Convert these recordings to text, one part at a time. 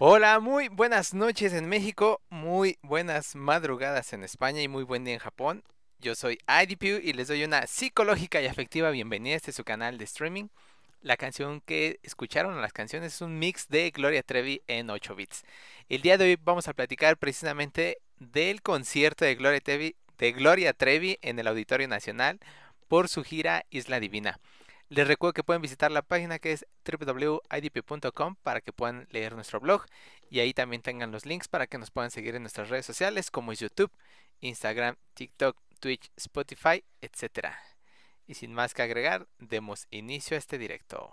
Hola, muy buenas noches en México, muy buenas madrugadas en España y muy buen día en Japón. Yo soy IDPU y les doy una psicológica y afectiva bienvenida a este su canal de streaming. La canción que escucharon, las canciones, es un mix de Gloria Trevi en 8 bits. El día de hoy vamos a platicar precisamente del concierto de Gloria Trevi, de Gloria Trevi en el Auditorio Nacional por su gira Isla Divina. Les recuerdo que pueden visitar la página que es www.idp.com para que puedan leer nuestro blog y ahí también tengan los links para que nos puedan seguir en nuestras redes sociales como YouTube, Instagram, TikTok, Twitch, Spotify, etc. Y sin más que agregar, demos inicio a este directo.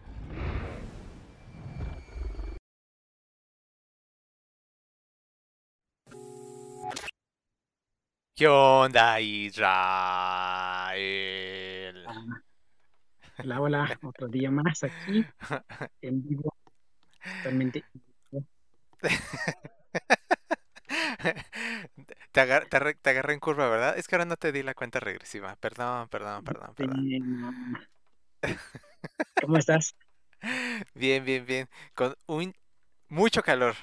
¿Qué onda, Israel? Hola, hola, otro día más aquí, en vivo, totalmente. Te, agar- te agarré en curva, ¿verdad? Es que ahora no te di la cuenta regresiva. Perdón, perdón, perdón, perdón. ¿Cómo estás? Bien, bien, bien. Con un mucho calor.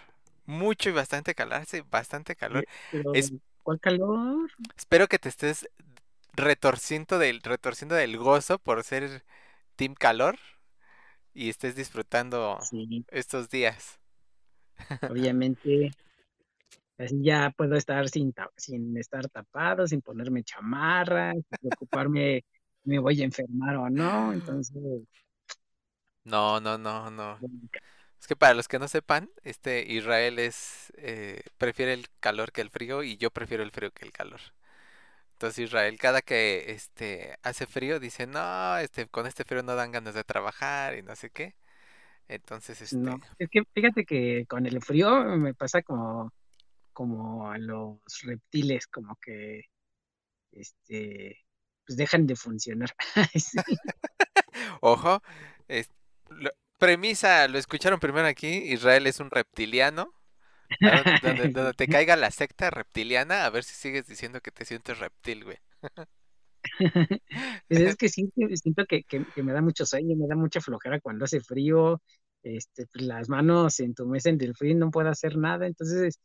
Mucho y bastante calor. Sí, bastante calor. Pero, Es- ¿Cuál calor? Espero que te estés retorciendo del, retorciendo del gozo por ser Team Calor y estés disfrutando Sí, estos días. obviamente, así ya puedo estar sin, sin estar tapado, sin ponerme chamarra, sin preocuparme me voy a enfermar o no, entonces, No, no, no, no. Es que para los que no sepan, este Israel es eh, prefiere el calor que el frío y yo prefiero el frío que el calor. Entonces Israel cada que este hace frío dice, "No, este con este frío no dan ganas de trabajar y no sé qué." Entonces, este no, es que fíjate que con el frío me pasa como, como a los reptiles, como que, este, pues dejan de funcionar. Ojo, es- lo- premisa, lo escucharon primero aquí, Israel es un reptiliano. Donde, te caiga la secta reptiliana, a ver si sigues diciendo que te sientes reptil, güey. Pues es que siento que, que- que me da mucho sueño, me da mucha flojera cuando hace frío, este, pues las manos se entumecen del frío y no puedo hacer nada, entonces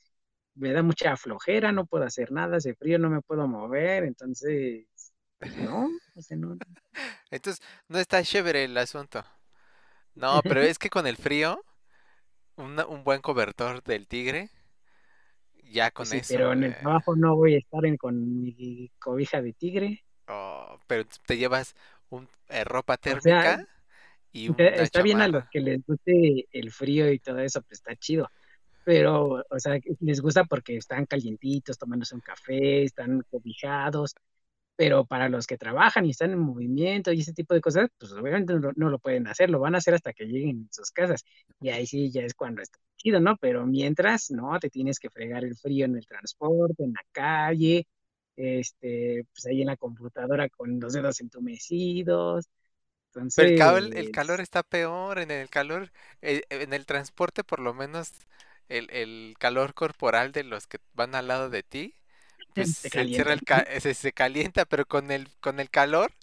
me da mucha flojera, no puedo hacer nada, hace frío, no me puedo mover, entonces, pues no, o sea, no. Entonces, no está chévere el asunto. No, pero es que con el frío, una- un buen cobertor del tigre, ya con sí, eso. pero en el güey. trabajo no voy a estar en- con mi cobija de tigre. Oh, pero te llevas un, eh, ropa O sea, térmica y Está, una está bien a los que les guste el frío y todo eso, pues está chido. Pero, o sea, les gusta porque están calientitos, tomándose un café, están cobijados. Pero para los que trabajan y están en movimiento y ese tipo de cosas, pues obviamente no, lo- no lo pueden hacer, lo van a hacer hasta que lleguen a sus casas. Y ahí sí ya es cuando está chido, ¿no? Pero mientras, ¿no? Te tienes que fregar el frío en el transporte, en la calle, este, pues ahí en la computadora con los dedos entumecidos. Pero el, el calor Entonces, está peor, en el calor, eh, en el transporte por lo menos el, el calor corporal de los que van al lado de ti, pues se calienta. el ca- se, se calienta, pero con el, con el calor,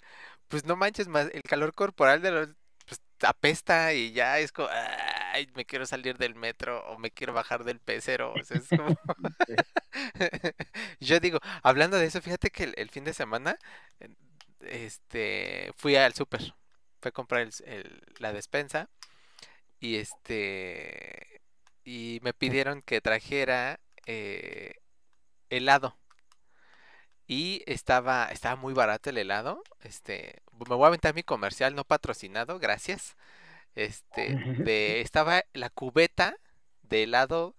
pues no manches más, el calor corporal de los, pues apesta y ya es como, ay, me quiero salir del metro o me quiero bajar del pecero, o sea, es como... Yo digo, hablando de eso, fíjate que el, el fin de semana, eh, este, fui al súper, fui a comprar el el- la despensa y este, y me pidieron que trajera eh, helado. Y estaba, estaba muy barato el helado. Este, me voy a aventar mi comercial no patrocinado, gracias. Este, de, estaba la cubeta de helado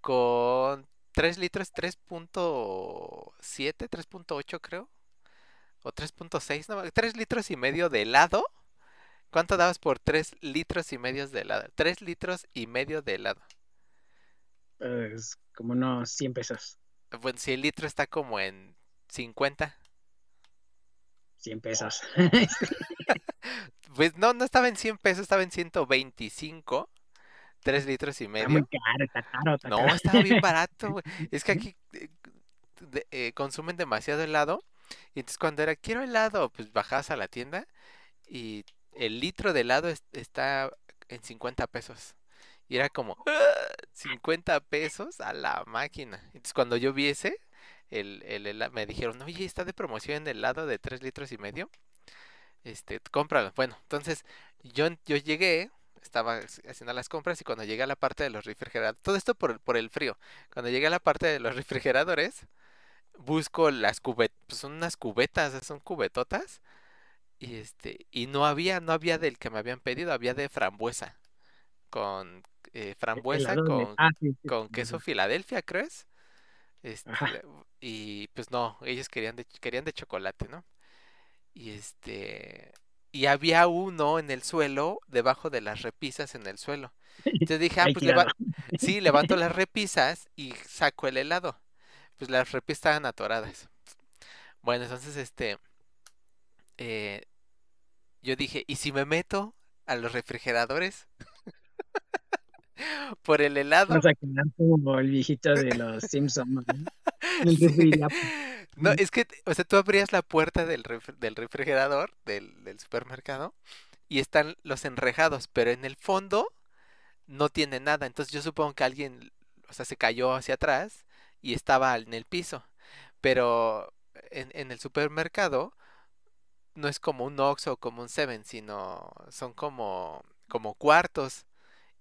con 3 litros, 3.7, 3.8 creo. O 3.6, no, 3 litros y medio de helado. ¿Cuánto dabas por 3 litros y medio de helado? 3 litros y medio de helado. Es como unos 100 pesos. Bueno, si el litro está como en 50. 100 pesos. Pues no, no estaba en 100 pesos, estaba en 125. 3 litros y Está muy medio. caro, está caro, está No, caro. estaba bien barato, güey. Es que aquí eh, de- eh, consumen demasiado helado. Y entonces cuando era, quiero helado, pues bajabas a la tienda y el litro de helado es- está en 50 pesos. Y era como, "Ah, 50 pesos a la máquina. Entonces cuando yo vi ese, el, el hela- me dijeron, oye, está de promoción el helado de 3 litros y medio. Este, cómpralo. Bueno, entonces yo, yo llegué, estaba hac- haciendo las compras y cuando llegué a la parte de los refrigeradores, todo esto por, el- por el frío. Cuando llegué a la parte de los refrigeradores, busco las cubetas, pues son unas cubetas, son cubetotas. Y este, y no había, no había del que me habían pedido, había de frambuesa. Con eh, frambuesa Helado de- con, ah, sí, sí, con queso sí. Filadelfia, ¿crees? Este. Y pues no, ellos querían de, querían de chocolate, ¿no? Y este, y había uno en el suelo, debajo de las repisas en el suelo. Entonces dije, ah, pues leva- sí, levanto las repisas y saco el helado. Pues las repisas estaban atoradas. Bueno, entonces este, eh, yo dije, ¿y si me meto a los refrigeradores por el helado? Vas a quedar como el viejito de los Simpsons, ya, No, es que, o sea, tú abrías la puerta del, refri- del refrigerador, del, del supermercado, y están los enrejados, pero en el fondo no tiene nada. Entonces yo supongo que alguien, o sea, se cayó hacia atrás y estaba en el piso. Pero en, en el supermercado no es como un Oxxo o como un Seven, sino son como, como cuartos.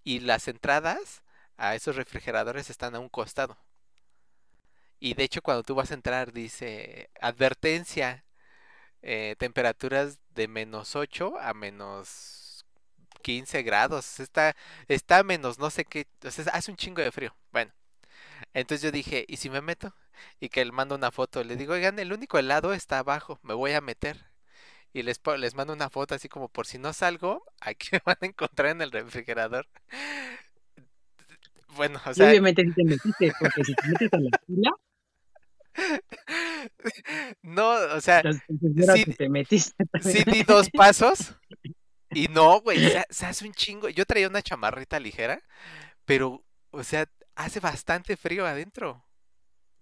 Y las entradas a esos refrigeradores están a un costado. Y de hecho cuando tú vas a entrar dice advertencia, eh, temperaturas de menos 8 a menos 15 grados. Está, está menos no sé qué, o hace un chingo de frío. Bueno, entonces yo dije, ¿y si me meto? Y que él manda una foto, le digo, oigan, el único helado está abajo, me voy a meter. Y les, les mando una foto así como por si no salgo, aquí me van a encontrar en el refrigerador. Bueno, o Y sea, obviamente sí te metiste, porque si te metes a la fila, no, o sea, sí, que te metiste sí di dos pasos y no, güey, se, se hace un chingo. Yo traía una chamarrita ligera, pero, o sea, hace bastante frío adentro.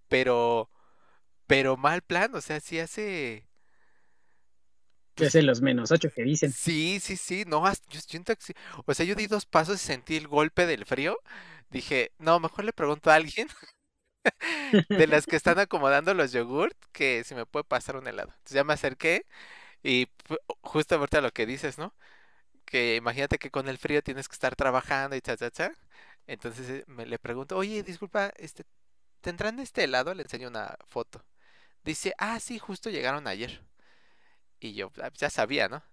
Pero, pero mal plan, o sea, sí hace, Pues, hace los menos ocho que dicen. sí, sí, sí, no, yo siento que sí. O sea, yo di dos pasos y sentí el golpe del frío. Dije, no, mejor le pregunto a alguien de las que están acomodando los yogurt que si me puede pasar un helado. Entonces ya me acerqué y justo ahorita lo que dices, ¿no? Que imagínate que con el frío tienes que estar trabajando y cha, cha, cha. Entonces eh, me le pregunto, oye, disculpa, este, ¿tendrán este helado? Le enseño una foto. Dice, ah, sí, justo llegaron ayer. Y yo "Ah, ya sabía, ¿no?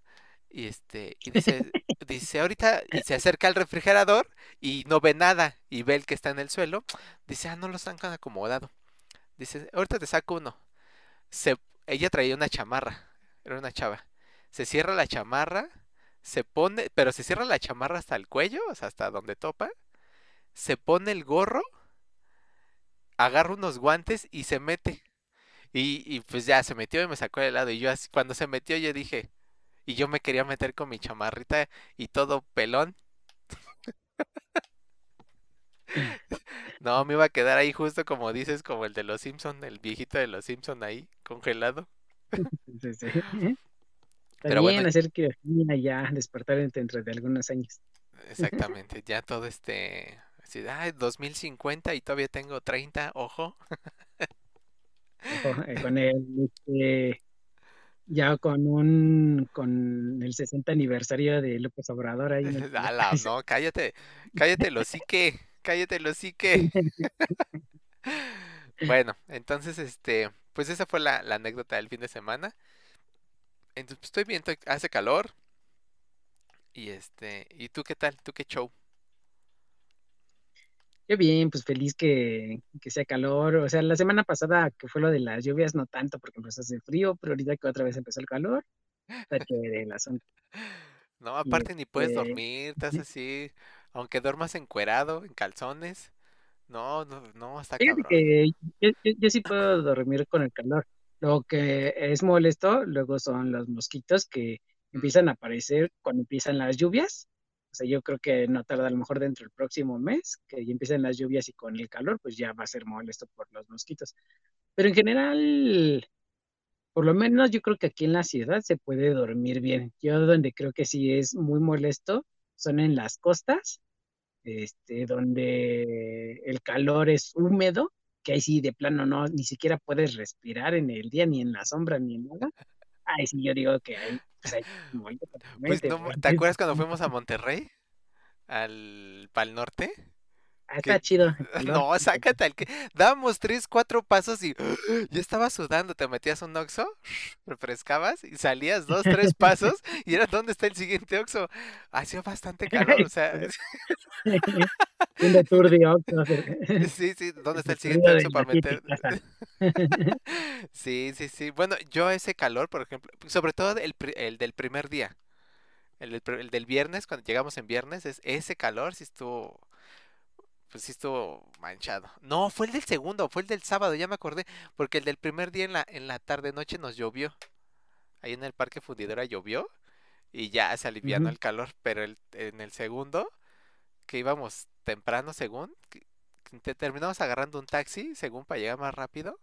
Y este, y dice, dice, ahorita, y se acerca al refrigerador y no ve nada, y ve el que está en el suelo. Dice, ah, no los han acomodado. Dice, ahorita te saco uno. Se, ella traía una chamarra, era una chava. Se cierra la chamarra, se pone, pero se cierra la chamarra hasta el cuello, o sea, hasta donde topa. Se pone el gorro, agarra unos guantes y se mete. Y, y pues ya se metió y me sacó el helado. Y yo así, cuando se metió, yo dije, y yo me quería meter con mi chamarrita y todo pelón. No, me iba a quedar ahí justo como dices, como el de los Simpson, el viejito de los Simpson ahí, congelado. Sí, sí. Está Pero bueno, bien hacer que ya despertar dentro de algunos años. exactamente, ya todo este, así, ay, 2050 y todavía tengo 30, ojo. Eh, con el, este, ya con un, con el 60 aniversario de López Obrador ahí. ¿no? Cállate, cállate lo que, cállate lo que. Bueno, entonces, este, pues esa fue la, la anécdota del fin de semana. Entonces, pues, estoy estoy- hace calor Y este, ¿y tú qué tal? ¿Tú qué show? Yo bien, pues feliz que, que sea calor. O sea, la semana pasada que fue lo de las lluvias, no tanto porque empezó a hacer frío, pero ahorita que otra vez empezó el calor, está chévere el asunto. No, Y aparte ni puedes este, dormir, estás así, aunque duermas encuerado, en calzones. No, no, no, está Fíjate cabrón. que yo, yo- yo sí puedo dormir con el calor. Lo que es molesto luego son los mosquitos que empiezan a aparecer cuando empiezan las lluvias. Sea, yo creo que no tarda a lo mejor dentro del próximo mes, que ya empiecen las lluvias y con el calor, pues ya va a ser molesto por los mosquitos. Pero en general, por lo menos yo creo que aquí en la ciudad se puede dormir bien. Yo donde creo que sí es muy molesto son en las costas este, donde el calor es húmedo, que ahí sí de plano no, ni siquiera puedes respirar en el día, ni en la sombra, ni en nada. Ahí sí yo digo que ahí, pues no, ¿te acuerdas cuando fuimos a Monterrey? Al Pal Norte. Ah, está chido calor. no, sácate al que dábamos tres, cuatro pasos y ya estaba sudando, te metías un oxo, refrescabas y salías dos, tres pasos y era dónde está el siguiente oxo. Hacía bastante calor, o sea, Haciendo tour de Oxxo, sí, sí, ¿dónde está el siguiente oxo para meter? Sí, sí, sí. Bueno, yo ese calor, por ejemplo, sobre todo el, el del primer día, el el del viernes, cuando llegamos en viernes, es ese calor sí estuvo, pues sí estuvo manchado. No, fue el del segundo, fue el del sábado, ya me acordé, porque el del primer día en la, en la tarde noche nos llovió. Ahí en el Parque Fundidora llovió y ya se alivianó el calor, pero el, en el segundo, que íbamos temprano según, que- que te- terminamos agarrando un taxi, según para llegar más rápido.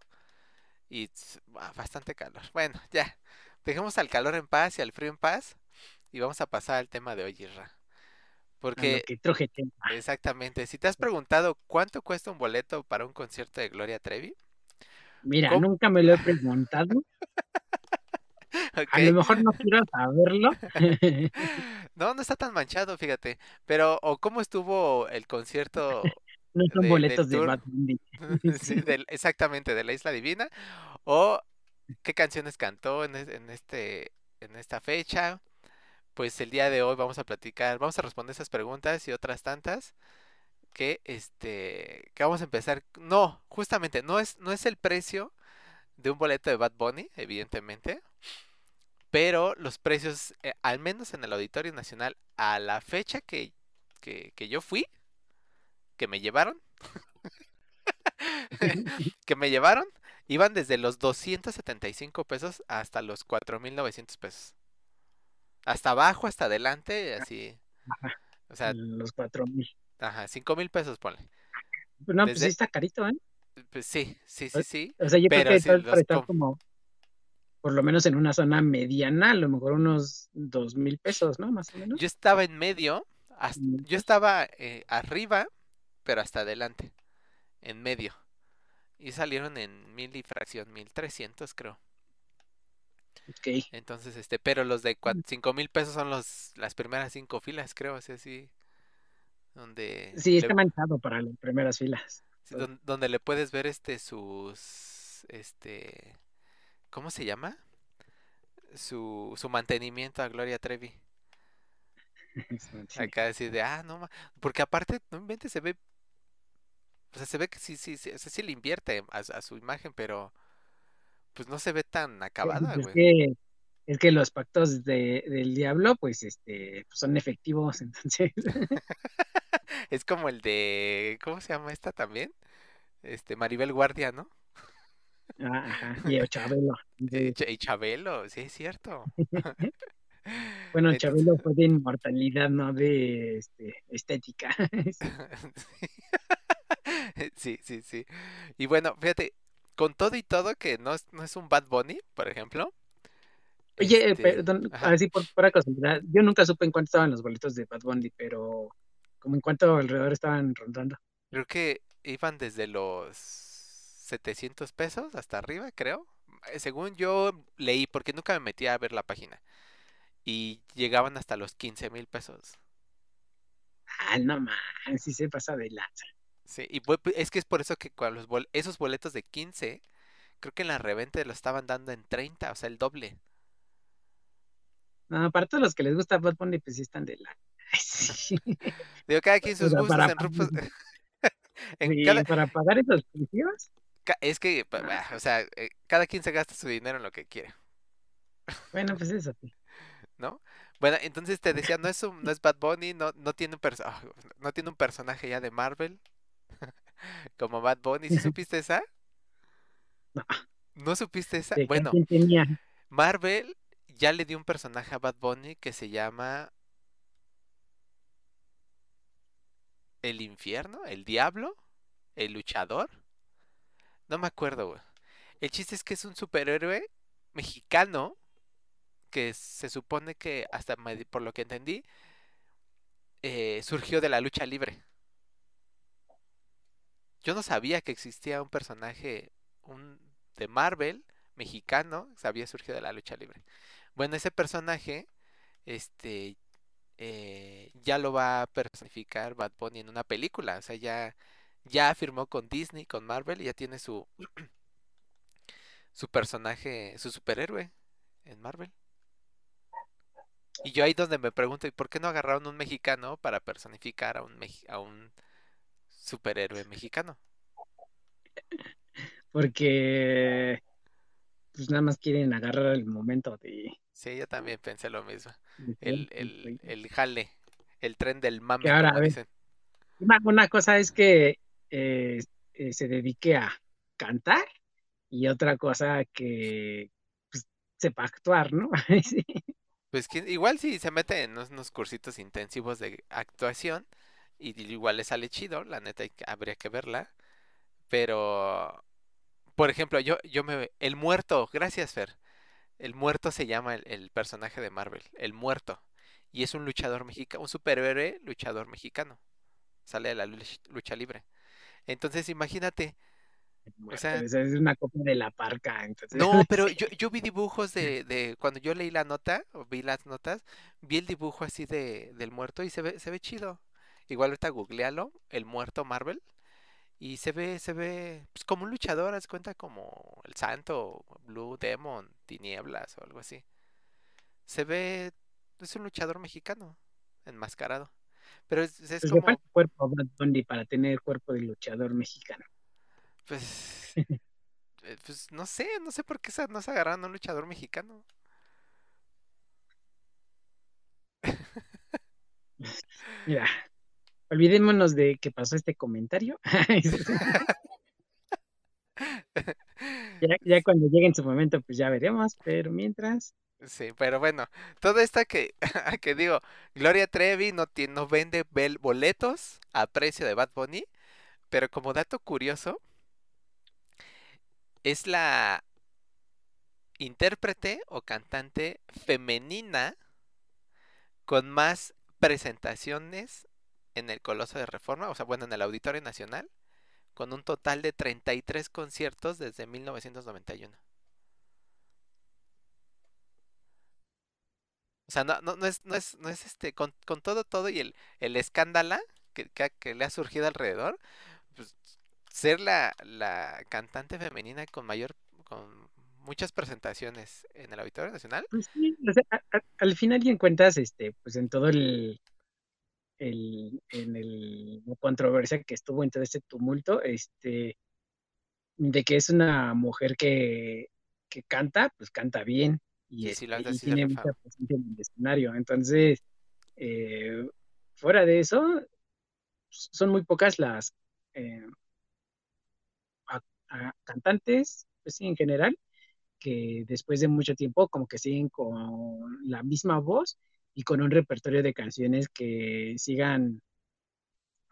Y ah, bastante calor. Bueno, ya. Dejemos al calor en paz y al frío en paz. Y vamos a pasar al tema de hoy. Porque, que truje exactamente, si te has preguntado cuánto cuesta un boleto para un concierto de Gloria Trevi, Mira, ¿cómo? nunca me lo he preguntado. A lo mejor no quiero saberlo. No, no está tan manchado, fíjate. Pero, o cómo estuvo el concierto No son de- boletos de Bad sí, exactamente, de la Isla Divina, o qué canciones cantó en, en este, en esta fecha. Pues el día de hoy vamos a platicar, vamos a responder esas preguntas y otras tantas que este que vamos a empezar. No, justamente no es no es el precio de un boleto de Bad Bunny, evidentemente, pero los precios eh, al menos en el Auditorio Nacional a la fecha que que, que yo fui, que me llevaron, que me llevaron, iban desde los 275 pesos hasta los 4.900 pesos. Hasta abajo, hasta adelante, así. Ajá, O sea, los cuatro mil. ajá, 5 mil pesos, ponle. No, pues sí Desde, está carito, ¿eh? pues sí, sí, sí, sí. O sea, yo creo Pero que tal para los estar com- como, por lo menos en una zona mediana, a lo mejor unos dos mil pesos, ¿no? Más o menos. yo estaba en medio, hasta- yo estaba eh, arriba, pero hasta adelante, en medio. Y salieron en mil y fracción, mil trescientos creo. Ok. Entonces, este, pero los de cua- cinco mil pesos son los, las primeras cinco filas, creo, así, así, donde Sí, le, está manchado para las primeras filas. sí, don- donde le puedes ver este sus, este, ¿cómo se llama? Su, su mantenimiento a Gloria Trevi. Sí. Acá así de, ah, no, ma-", porque aparte, no inventes, se ve, o sea, se ve que sí, sí, sí, o sea, sí le invierte a, a su imagen, pero pues no se ve tan acabada, Es que, es que los pactos de, del diablo, pues, este, pues, son efectivos, entonces. Es como el de, ¿cómo se llama esta también? Este, Maribel Guardia, ¿no? Ah, Ajá. Y el Chabelo. Y, Entonces, Ch- y Chabelo, sí, es cierto. bueno, Entonces, Chabelo fue de inmortalidad, no de este, estética. Sí, sí, sí. Y bueno, fíjate, con todo y todo que no es, no es un Bad Bunny, por ejemplo, Oye, eh, este, perdón, ajá, así por casualidad, yo nunca supe en cuánto estaban los boletos de Bad Bunny, pero como en cuánto alrededor estaban rondando. creo que iban desde los 700 pesos hasta arriba, creo. Eh, Según yo leí, porque nunca me metí a ver la página, y llegaban hasta los 15 mil pesos. Ah, no man, sí se pasa de lanza. Sí, y es que es por eso que con los bol- esos boletos de 15, creo que en la reventa lo estaban dando en 30, o sea, el doble. No, para todos los que les gusta Bad Bunny, pues sí están de la... Sí. Digo, cada quien sus sea, gustos para en rupos- en Sí, cada- para pagar esos precios, es que, pa- bah, o sea, eh, cada quien se gasta su dinero en lo que quiere, bueno, pues eso sí. ¿no? Bueno, entonces te decía, no es un, no es Bad Bunny, no, no tiene un ah, no tiene un personaje ya de Marvel como Bad Bunny. ¿Sí supiste esa? No. ¿No supiste esa? De Bueno, tenía. Marvel ya le dio un personaje a Bad Bunny que se llama El Infierno, el Diablo, el Luchador. No me acuerdo, güey. El chiste es que es un superhéroe mexicano que se supone que, hasta por lo que entendí, eh, surgió de la lucha libre. Yo no sabía que existía un personaje de Marvel mexicano que había surgido de la lucha libre. Bueno, ese personaje, este, eh, ya lo va a personificar Bad Bunny en una película. O sea, ya, ya firmó con Disney, con Marvel, y ya tiene su, su personaje, su superhéroe en Marvel. Y yo ahí donde me pregunto, ¿y por qué no agarraron un mexicano para personificar a un, a un superhéroe mexicano? Porque pues nada más quieren agarrar el momento de, Sí, yo también pensé lo mismo. El, el, el jale, el tren del mame, ahora, como dicen. Una, una cosa es que eh, eh, se dedique a cantar y otra cosa que pues, sepa actuar, ¿no? Sí. Pues que igual si se mete en unos, unos cursitos intensivos de actuación, y igual le sale chido, la neta habría que verla. Pero, por ejemplo, yo, yo me... El muerto, gracias Fer. El muerto se llama el, el personaje de Marvel, el muerto. Y es un luchador mexicano, un superhéroe luchador mexicano. Sale de la luch- lucha libre. Entonces imagínate, Bueno, sea- esa es una copia de la parca, entonces. No, pero yo, yo vi dibujos de, de cuando yo leí la nota, o vi las notas, vi el dibujo así de, del muerto y se ve, se ve chido. Igual ahorita googlealo, el muerto Marvel, y se ve, se ve pues, como un luchador, haz cuenta como el Santo, Blue Demon, Tinieblas o algo así. Se ve, es un luchador mexicano, enmascarado. Pero es, es Pues le como, falta cuerpo a Bad Bunny para tener cuerpo de luchador mexicano. pues, eh, pues no sé, no sé por qué no se agarraron a un luchador mexicano. Mira, olvidémonos de que pasó este comentario. ya, ya cuando llegue en su momento, pues ya veremos, pero mientras, Sí, pero bueno, todo esto que, que digo, Gloria Trevi no, no vende boletos a precio de Bad Bunny, pero como dato curioso, es la intérprete o cantante femenina con más presentaciones en el Coloso de Reforma, o sea, bueno, en el Auditorio Nacional, con un total de 33 conciertos desde 1991. O sea, no, no, no es, no es, no es este, con, con todo, todo y el, el escándalo que, que, le ha surgido alrededor, pues, ser la, la cantante femenina con mayor, con muchas presentaciones en el Auditorio Nacional, pues al final y en cuentas, este, pues en todo el, el, en el, la controversia que estuvo en todo este tumulto, este, de que es una mujer que, que canta, pues canta bien y, Sí, sí, la este, y sí tiene mucha presencia en el escenario. Entonces, eh, fuera de eso, son muy pocas las eh, a- a- cantantes, pues sí, en general, que después de mucho tiempo como que siguen con la misma voz y con un repertorio de canciones que sigan,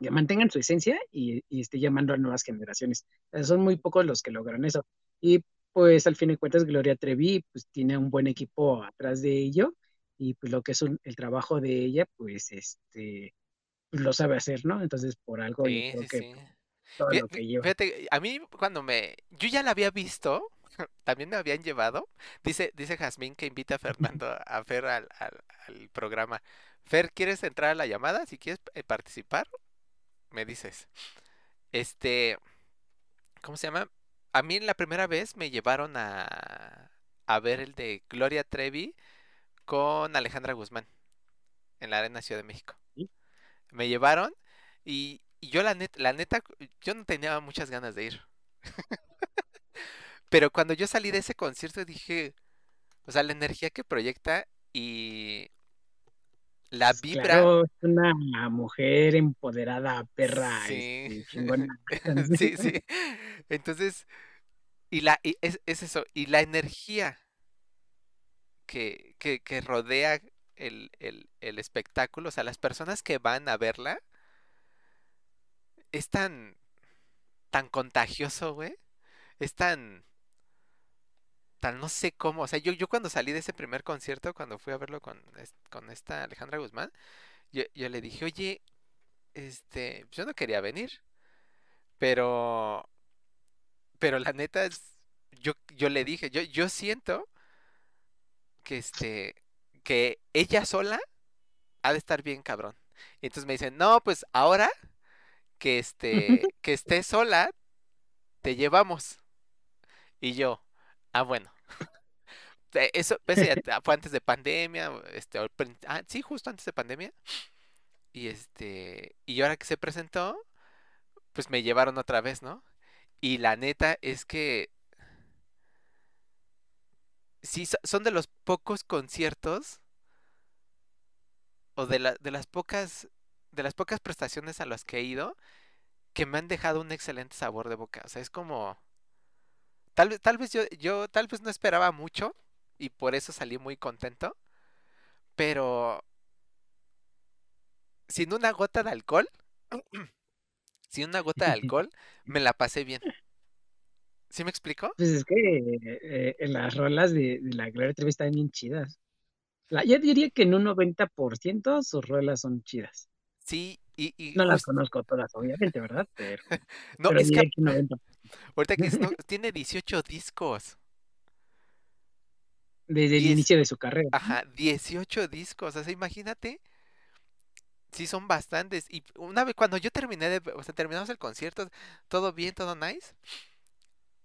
que mantengan su esencia y, y esté llamando a nuevas generaciones. Son muy pocos los que logran eso. Y pues al fin de cuentas Gloria Trevi pues tiene un buen equipo atrás de ello y pues lo que es un- el trabajo de ella pues este pues, lo sabe hacer, ¿no? Entonces por algo yo Sí, creo sí, que sí. todo Fí- lo que lleva. Fíjate, a mí cuando me... Yo ya la había visto, también me habían llevado. Dice, dice Jazmín que invita a Fernando a Fer al, al- al programa. Fer, ¿quieres entrar a la llamada? Si quieres eh, participar, me dices. Este, ¿cómo se llama? A mí la primera vez me llevaron a, a ver el de Gloria Trevi con Alejandra Guzmán en la Arena Ciudad de México. Sí. Me llevaron y, y yo la neta, la neta, yo no tenía muchas ganas de ir. Pero cuando yo salí de ese concierto dije, o sea, la energía que proyecta y la Pues vibra, claro, es una mujer empoderada, perra, sí, este, sí, sí. Entonces, y la, y es, es eso, y la energía que, que, que rodea el, el, el espectáculo, o sea, las personas que van a verla, es tan, tan contagioso, güey. Es tan, tan no sé cómo. O sea, yo, yo cuando salí de ese primer concierto, cuando fui a verlo con, con esta Alejandra Guzmán, yo, yo le dije, oye, este, yo no quería venir, pero, pero la neta es, yo, yo le dije, yo, yo siento que este, que ella sola ha de estar bien cabrón. Y entonces me dicen, no, pues ahora que este, que esté sola, te llevamos. Y yo, ah, bueno. Eh, Eso, te- fue antes de pandemia, este, ah, sí, justo antes de pandemia. Y este, y ahora que se presentó, pues me llevaron otra vez, ¿no? Y la neta es que sí, so- son de los pocos conciertos o de la, de las pocas, de las pocas prestaciones a las que he ido que me han dejado un excelente sabor de boca. O sea, es como, tal vez, tal vez yo, yo tal vez no esperaba mucho y por eso salí muy contento, pero sin una gota de alcohol, sin una gota de alcohol, me la pasé bien. ¿Sí me explico? Pues es que eh, eh, las rolas de, de la Gloria Trevi están bien chidas. La, yo diría que en un 90% sus rolas son chidas. Sí, y, y No las conozco todas, obviamente, ¿verdad? Pero, no, pero es que diría que un 90%. ahorita que no, tiene 18 discos. Desde el inicio de su carrera. Ajá, 18 discos, o sea, imagínate. Sí, son bastantes. Y una vez, cuando yo terminé de, o sea, terminamos el concierto, todo bien, todo nice,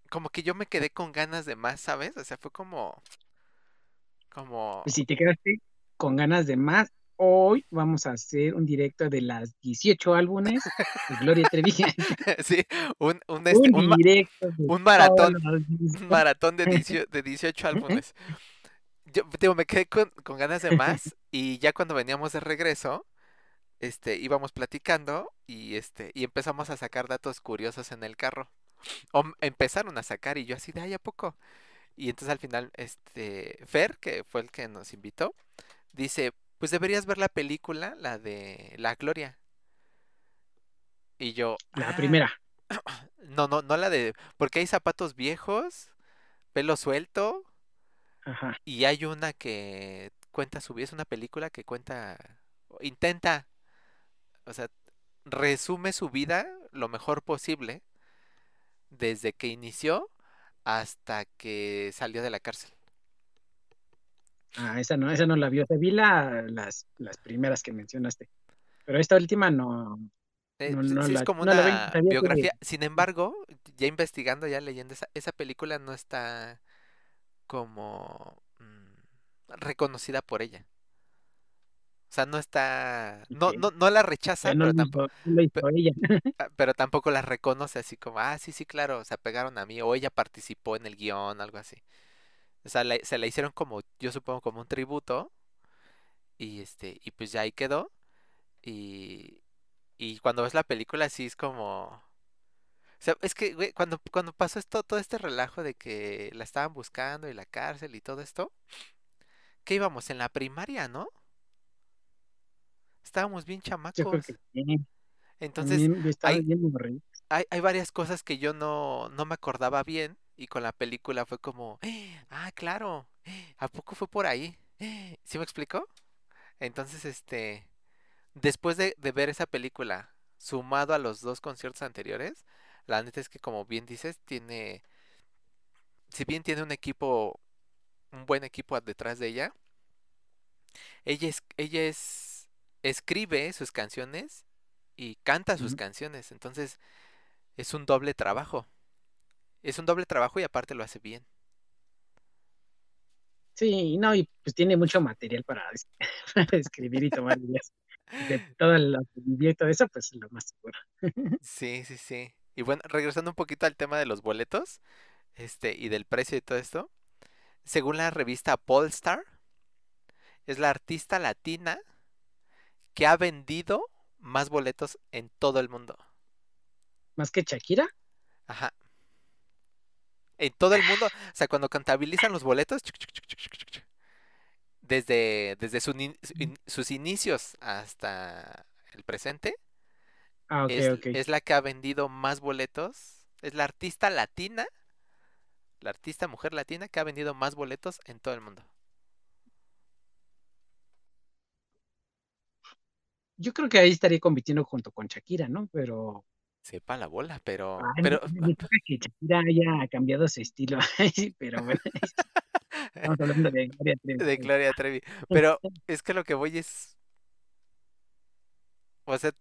como que yo me quedé con ganas de más, ¿sabes? O sea, fue como, como, Pues si te quedaste con ganas de más, hoy vamos a hacer un directo de las 18 álbumes de Gloria Trevi. sí, un, un, este, un un, ma- directo un maratón, un maratón de 18, de 18 álbumes. Yo, digo, me quedé con, con ganas de más y ya cuando veníamos de regreso, este, íbamos platicando y este, y empezamos a sacar datos curiosos en el carro. O empezaron a sacar y yo así de, ay, ¿a poco? Y entonces al final, este, Fer, que fue el que nos invitó, dice, pues deberías ver la película, la de La Gloria. Y yo, La "Ah, primera. no, no, no la de, porque hay zapatos viejos, pelo suelto, Ajá. y hay una que cuenta su vida, es una película que cuenta, intenta, o sea, resume su vida lo mejor posible desde que inició hasta que salió de la cárcel. Ah, esa no, esa no la vio. Te vi la, las, las primeras que mencionaste. Pero esta última no, Eh, no, pues, no sí, es la, como no la una que biografía. Sin embargo, ya investigando, ya leyendo esa, esa película no está como mm, reconocida por ella. O sea, no está, no, no, no la rechaza, no pero tampoco, ah, pero tampoco la reconoce así como, ah, sí, sí, claro, se apegaron a mí, o ella participó en el guion, algo así. O sea, la- se la hicieron como, yo supongo, como un tributo, y este, y pues ya ahí quedó. Y, y cuando ves la película, sí es como. O sea, es que, güey, cuando, cuando pasó esto, todo este relajo de que la estaban buscando y la cárcel y todo esto, ¿qué íbamos? En la primaria, ¿no? Estábamos bien chamacos. sí. Entonces, bien hay, hay varias cosas que yo no, no me acordaba bien y con la película fue como, ah, claro, ¿a poco fue por ahí? ¿Sí me explicó? Entonces, este, después de, de ver esa película, sumado a los dos conciertos anteriores, la neta es que como bien dices, tiene, si bien tiene un equipo, un buen equipo detrás de ella, ella es, ella es, escribe sus canciones y canta sus canciones, entonces es un doble trabajo. Es un doble trabajo y aparte lo hace bien. Sí, no, y pues tiene mucho material para, es- para escribir y tomar ideas. De todo vivió y todo eso, pues lo más seguro. Sí, sí, sí. Y bueno, regresando un poquito al tema de los boletos, este, y del precio y todo esto, según la revista Polestar, es la artista latina que ha vendido más boletos en todo el mundo. Más que Shakira, Ajá. En todo el mundo, o sea, cuando contabilizan los boletos, desde, desde su sus inicios hasta el presente, ah, ok, es, ok. es la que ha vendido más boletos. Es la artista latina, la artista mujer latina que ha vendido más boletos en todo el mundo. Yo creo que ahí estaría compitiendo junto con Shakira, ¿no? Pero, Sepa la bola, pero, ay, pero, choca que Shakira haya cambiado su estilo. Pero bueno, estamos hablando de Gloria Trevi. de Gloria Trevi. Pero es que lo que voy es, o sea,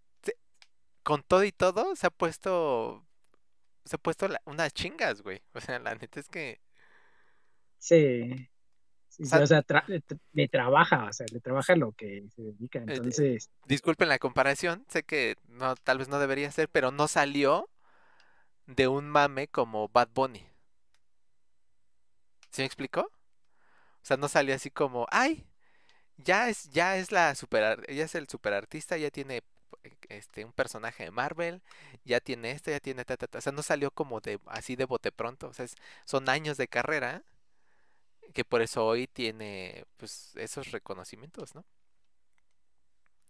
con todo y todo se ha puesto, se ha puesto la- unas chingas, güey. O sea, la neta es que, Sí, sí, sí, sea- o sea, tra- le, trabaja, o sea, le trabaja lo que se dedica. eh, Entonces, disculpen la comparación, sé que no, tal vez no debería ser, pero no salió de un mame como Bad Bunny. ¿Sí me explicó? O sea, no salió así como, ay, ya es, ya es la super, ya es el superartista, ya tiene eh, este un personaje de Marvel, ya tiene esto, ya tiene ta, ta, ta. O sea, no salió como de así de bote pronto. O sea, son años de carrera que por eso hoy tiene pues esos reconocimientos, ¿no?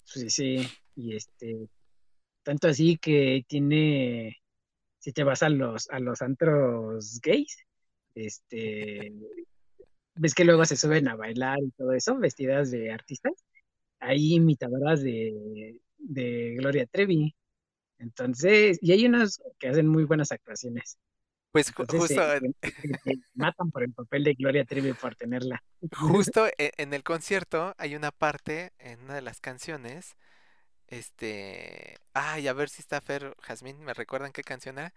sí, sí, y este, tanto así que tiene, si te vas a los, a los antros gays, este, ves que luego se suben a bailar y todo eso, vestidas de artistas, hay imitadoras de, de Gloria Trevi. Entonces, y hay unas que hacen muy buenas actuaciones. Pues Entonces, justo, se matan por el papel de Gloria Trevi por tenerla. justo e- en el concierto hay una parte en una de las canciones, este, ay, a ver si está Fer, Jazmín, ¿me recuerdan qué canción era?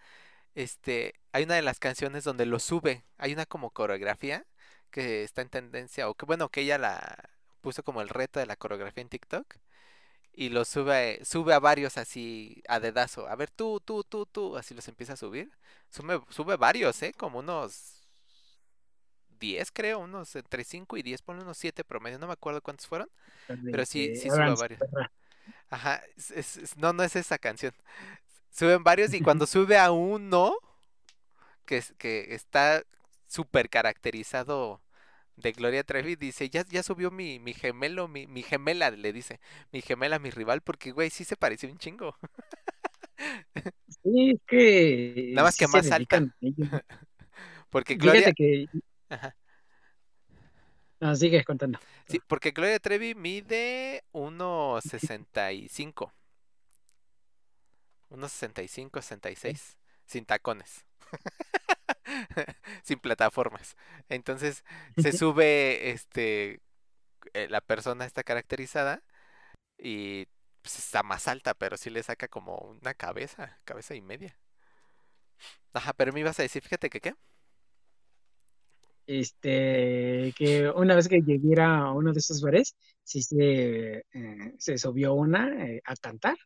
Este, hay una de las canciones donde lo sube, hay una como coreografía que está en tendencia, o que bueno, que ella la puso como el reto de la coreografía en TikTok y lo sube, sube a varios así a dedazo, a ver tú, tú, tú, tú, así los empieza a subir, sube, sube varios, ¿eh? Como unos 10 creo, unos entre 5 y 10, ponle unos 7 promedio, no me acuerdo cuántos fueron, pero sí, sí sube varios. Ajá, es- es- es- no, no es esa canción. Suben varios y cuando sube a uno que, que está súper caracterizado de Gloria Trevi, dice, ya, ya subió mi, mi gemelo, mi, mi gemela, le dice, mi gemela, mi rival, porque güey, sí se pareció un chingo. Sí, es que Nada más sí que más alta. Porque Gloria, Fíjate que, ajá, no, sigue contando. sí, porque Gloria Trevi mide 1.65. 1.65, 66, sin tacones. sin plataformas. Entonces se sube este eh, la persona está caracterizada y pues, está más alta, pero sí le saca como una cabeza, cabeza y media. Ajá, pero me ibas a decir, fíjate que qué. Este, que una vez que llegué a uno de esos bares, sí se, eh, se subió una eh, a cantar.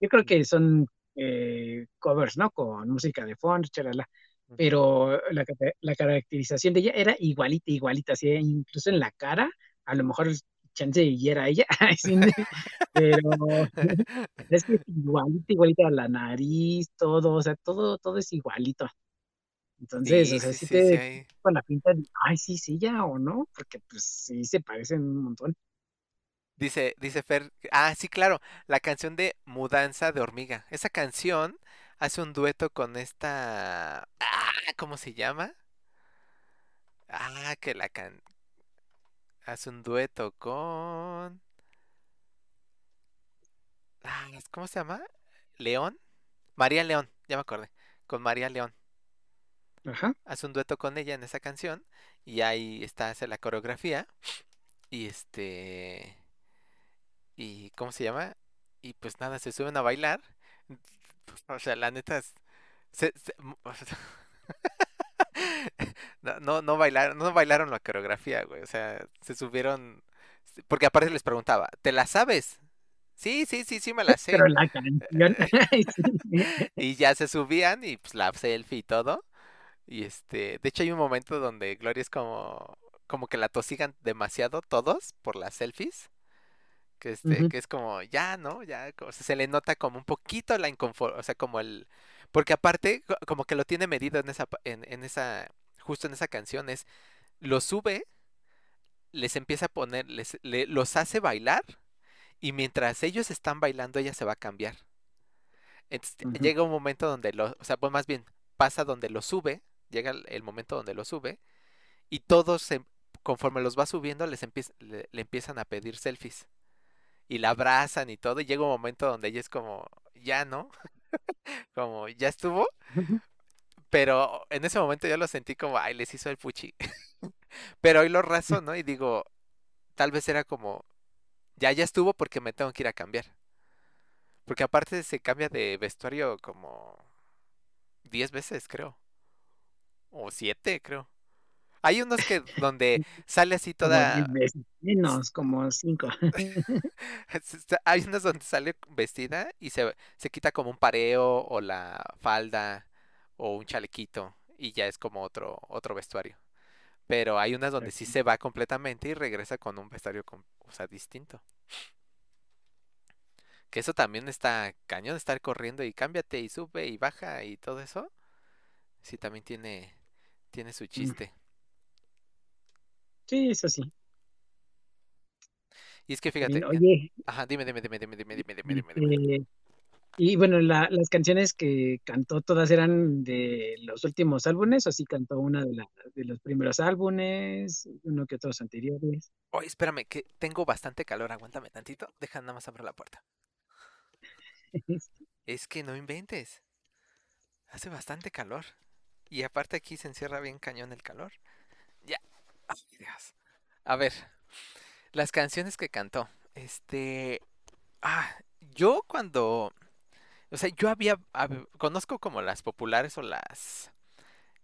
Yo creo que son eh, covers, ¿no? Con música de fondo, chalala. Pero la, la caracterización de ella era igualita, igualita, así, incluso en la cara, a lo mejor chance y era ella, pero es que es igualita, igualita la nariz, todo, o sea, todo, todo es igualito. Entonces, Sí, o sea, sí, sí sí, sí, te hay- con la pinta de, ay, sí, sí, ya o no, porque pues sí se parecen un montón. Dice, dice Fer, ah, sí, claro, la canción de Mudanza de Hormiga. Esa canción hace un dueto con esta, ah, ¿cómo se llama? Ah, que la can, hace un dueto con, ah, ¿cómo se llama? León, María León, ya me acordé, con María León. Ajá. Hace un dueto con ella en esa canción y ahí está, hace la coreografía y este, y ¿cómo se llama? Y pues nada, se suben a bailar. O sea, la neta es- se- se- mu- o sea, No, no, no bailaron, no bailaron la coreografía, güey. O sea, se subieron. Porque aparte les preguntaba, ¿te la sabes? Sí, sí, sí, sí me la sé. Pero la canción. Y ya se subían y pues la selfie y todo. Y este, de hecho hay un momento donde Gloria es como, como que la tosigan demasiado todos por las selfies. Que este, que es como, ya, ¿no? Ya, o sea, se le nota como un poquito la inconfort, o sea, como el, porque aparte, co- como que lo tiene medido en esa, en, en esa, justo en esa canción, es, lo sube, les empieza a poner, les, le- los hace bailar, y mientras ellos están bailando, ella se va a cambiar. Entonces, llega un momento donde lo, o sea, pues más bien, pasa donde lo sube, llega el, el momento donde lo sube, y todos, se- conforme los va subiendo, les empieza- le le empiezan a pedir selfies y la abrazan y todo, y llega un momento donde ella es como, ya no, como, ya estuvo, pero en ese momento yo lo sentí como, ay, les hizo el puchi, pero hoy lo razono y digo, tal vez era como, ya, ya estuvo porque me tengo que ir a cambiar, porque aparte se cambia de vestuario como 10 veces, creo, o 7, creo. Hay unos que donde sale así Como 10 toda, menos, como 5. hay unos donde sale vestida y se, se quita como un pareo o la falda o un chalequito y ya es como otro, otro vestuario. Pero hay unas donde sí se va completamente y regresa con un vestuario com- o sea, distinto. Que eso también está cañón, estar corriendo y cámbiate y sube y baja y todo eso. Sí, también tiene, tiene su chiste. Sí, eso sí. Y es que fíjate, Oye, ajá, dime, dime, dime, dime, dime, dime, dime, dime, dime. este, y bueno, la- las canciones que cantó todas eran de los últimos álbumes, o sí cantó una de, la, de los primeros álbumes, uno que otros anteriores. Oye, espérame, que tengo bastante calor, aguántame tantito. Deja nada más abrir la puerta. Es que no inventes. Hace bastante calor. Y aparte aquí se encierra bien cañón el calor. Dios. A ver, las canciones que cantó. Este. Ah, yo cuando. O sea, yo había. hab- Conozco como las populares o las.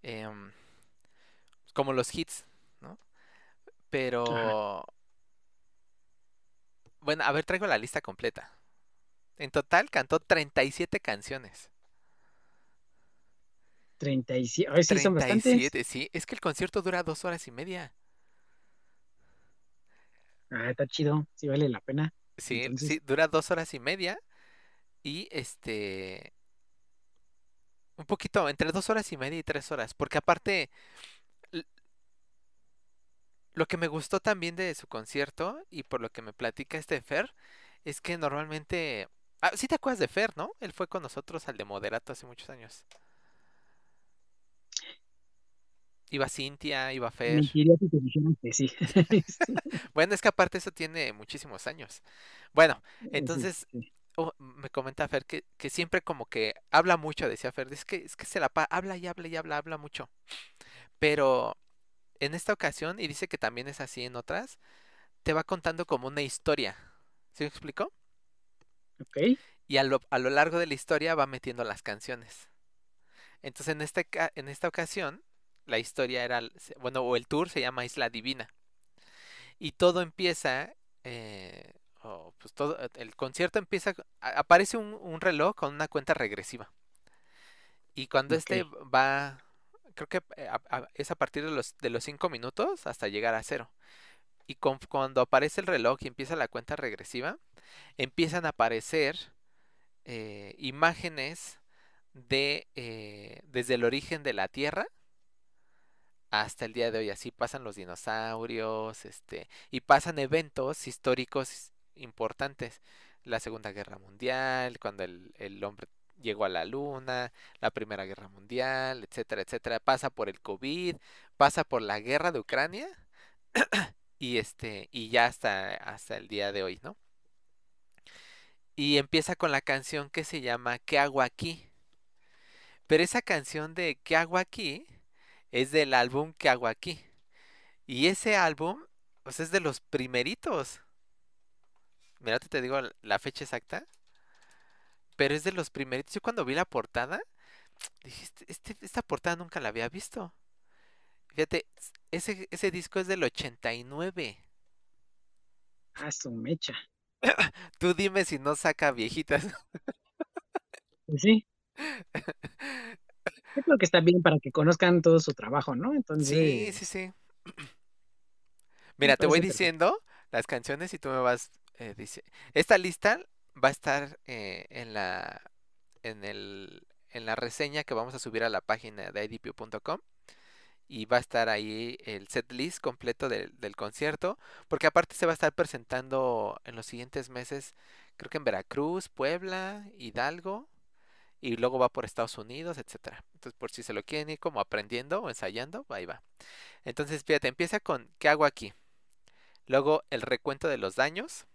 em, como los hits, ¿no? Pero. Bueno, a ver, traigo la lista completa. En total cantó 37 canciones. 37, ay, sí, son bastantes. 37, sí. Es que el concierto dura dos horas y media. Ah, está chido, sí vale la pena. Sí, sí, dura dos horas y media. Y este, un poquito, entre dos horas y media y tres horas. Porque aparte, lo que me gustó también de su concierto y por lo que me platica este Fer, es que normalmente... Ah, sí te acuerdas de Fer, ¿no? Él fue con nosotros al de Moderato hace muchos años. Iba Cintia, iba Fer. mentiría si te dijeran que sí. Bueno, es que aparte eso tiene muchísimos años. Bueno, entonces sí. oh, me comenta Fer que, que siempre como que habla mucho, decía Fer, es que, es que se la pa- habla y habla y habla, habla mucho. Pero en esta ocasión, y dice que también es así en otras, te va contando como una historia. ¿Sí me explicó? Ok, Y a lo, a lo largo de la historia va metiendo las canciones. Entonces en este, en esta ocasión, la historia era, bueno, o el tour se llama Isla Divina. Y todo empieza, eh, pues todo, el concierto empieza, aparece un, un reloj con una cuenta regresiva. Y cuando este va, creo que eh, a- a- es a partir de los, de los cinco minutos hasta llegar a cero. Y con- cuando aparece el reloj y empieza la cuenta regresiva, empiezan a aparecer eh, imágenes de eh, desde el origen de la Tierra hasta el día de hoy. Así pasan los dinosaurios, este, y pasan eventos históricos importantes. La Segunda Guerra Mundial, cuando el, el hombre llegó a la Luna, la Primera Guerra Mundial, etcétera, etcétera. Pasa por el COVID, pasa por la guerra de Ucrania y este, y ya hasta, hasta el día de hoy, ¿no? Y empieza con la canción que se llama ¿Qué hago aquí? Pero esa canción de ¿Qué hago aquí? Es del álbum ¿Qué hago aquí? Y ese álbum, pues es de los primeritos. Mira, te digo la fecha exacta, pero es de los primeritos. Yo cuando vi la portada, dije, "Este- este- esta portada nunca la había visto. Fíjate, ese, ese disco es del 89. Ah, su mecha. Tú dime si no saca viejitas. Pues sí, yo creo que está bien para que conozcan todo su trabajo, ¿no? Sí, Entonces, sí, sí. me Mira, te voy diciendo las canciones y tú me vas eh, dice- Esta lista va a estar eh, en la en el en la reseña que vamos a subir a la página de idpu.com y va a estar ahí el set list completo del, del concierto, porque aparte se va a estar presentando en los siguientes meses, creo que en Veracruz, Puebla, Hidalgo y luego va por Estados Unidos, etcétera. Entonces, por si se lo quieren ir como aprendiendo o ensayando, ahí va. Entonces, fíjate, empieza con ¿qué hago aquí? Luego el recuento de los daños,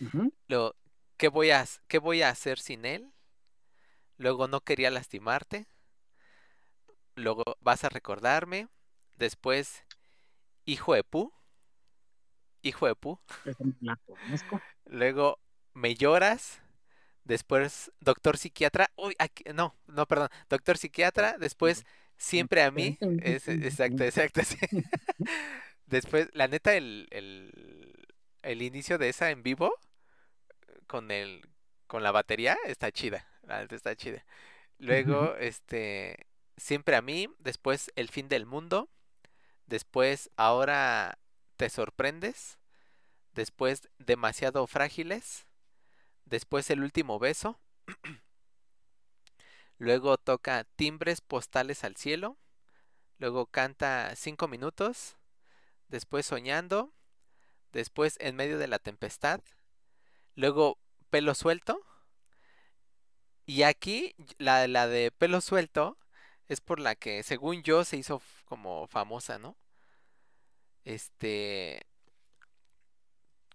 Ujú. luego ¿qué voy a, qué voy a hacer sin él? Luego no quería lastimarte, luego vas a recordarme, después hijo de pu, hijo de pu, luego me lloras, después doctor psiquiatra, uy, aquí, no, no, perdón, doctor psiquiatra, después siempre a mí, es- exacto, exacto, sí. Después, la neta, el, el, el inicio de esa en vivo con el con la batería está chida, la neta está chida. Luego, este, siempre a mí, después el fin del mundo, después ahora te sorprendes, después demasiado frágiles, después el último beso, luego toca timbres postales al cielo, luego canta cinco minutos, después soñando, después en medio de la tempestad, luego pelo suelto, y aquí la, la de pelo suelto es por la que según yo se hizo como famosa, ¿no? Este,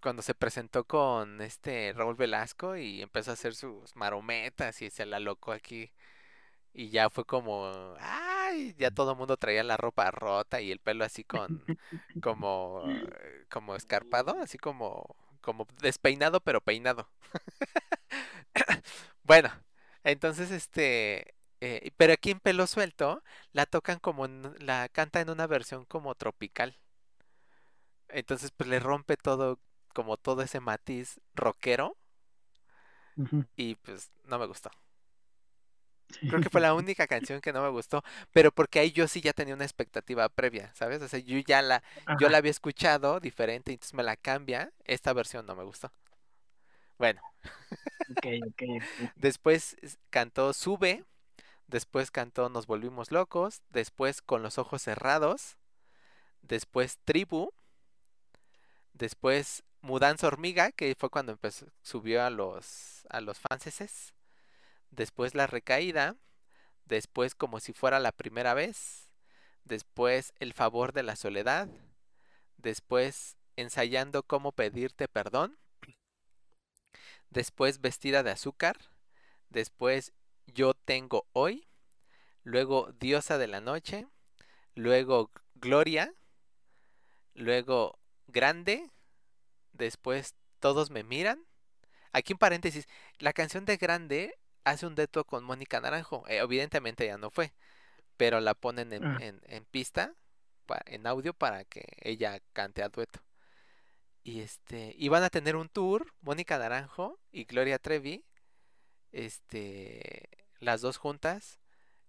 cuando se presentó con este Raúl Velasco y empezó a hacer sus marometas y se la locó aquí. Y ya fue como, ay, ya todo el mundo traía la ropa rota y el pelo así con, como, eh, como escarpado, así como, como despeinado pero peinado. Bueno, entonces este, eh, pero aquí en pelo suelto la tocan como, en- la canta en una versión como tropical. Entonces pues le rompe todo, como todo ese matiz rockero y pues no me gustó. Creo que fue la única canción que no me gustó, pero porque ahí yo sí ya tenía una expectativa previa, ¿sabes? O sea, yo ya la, yo la había escuchado diferente, entonces me la cambia. Esta versión no me gustó. Bueno, después es- cantó Sube, después cantó Nos volvimos locos, después Con los ojos cerrados, después Tribu, después Mudanza Hormiga, que fue cuando empezó, subió a los, a los franceses, después La Recaída, después Como si fuera la primera vez, después El favor de la soledad, después Ensayando cómo pedirte perdón, después Vestida de azúcar, después Yo tengo hoy, luego Diosa de la noche, luego Gloria, luego Grande, después Todos me miran. Aquí en paréntesis, la canción de Grande hace un dueto con Mónica Naranjo. eh, evidentemente ya no fue, pero la ponen en, Ah. en- en pista, en audio, para que ella cante a dueto. Y este, y van a tener un tour, Mónica Naranjo y Gloria Trevi, este, las dos juntas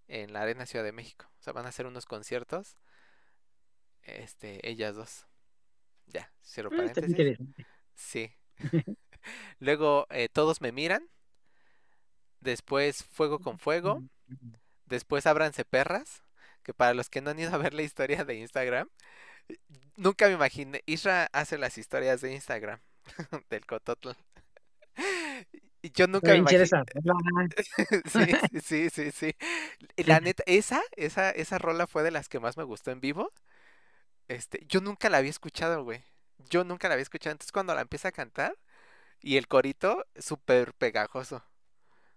en la Arena Ciudad de México. O sea, van a hacer unos conciertos, este, ellas dos. Ya, cierro Ah, paréntesis. Sí. Luego, eh, Todos me miran. Después, Fuego con Fuego. Después, Ábranse perras. Que para los que no han ido a ver la historia de Instagram, nunca me imaginé. Isra hace las historias de Instagram del Cototl. Y yo nunca me imaginé. Sí, sí, sí, sí, sí. La neta, esa, esa, esa rola fue de las que más me gustó en vivo. Este, yo nunca la había escuchado, güey. Yo nunca la había escuchado. Entonces cuando la empieza a cantar y el corito, súper pegajoso.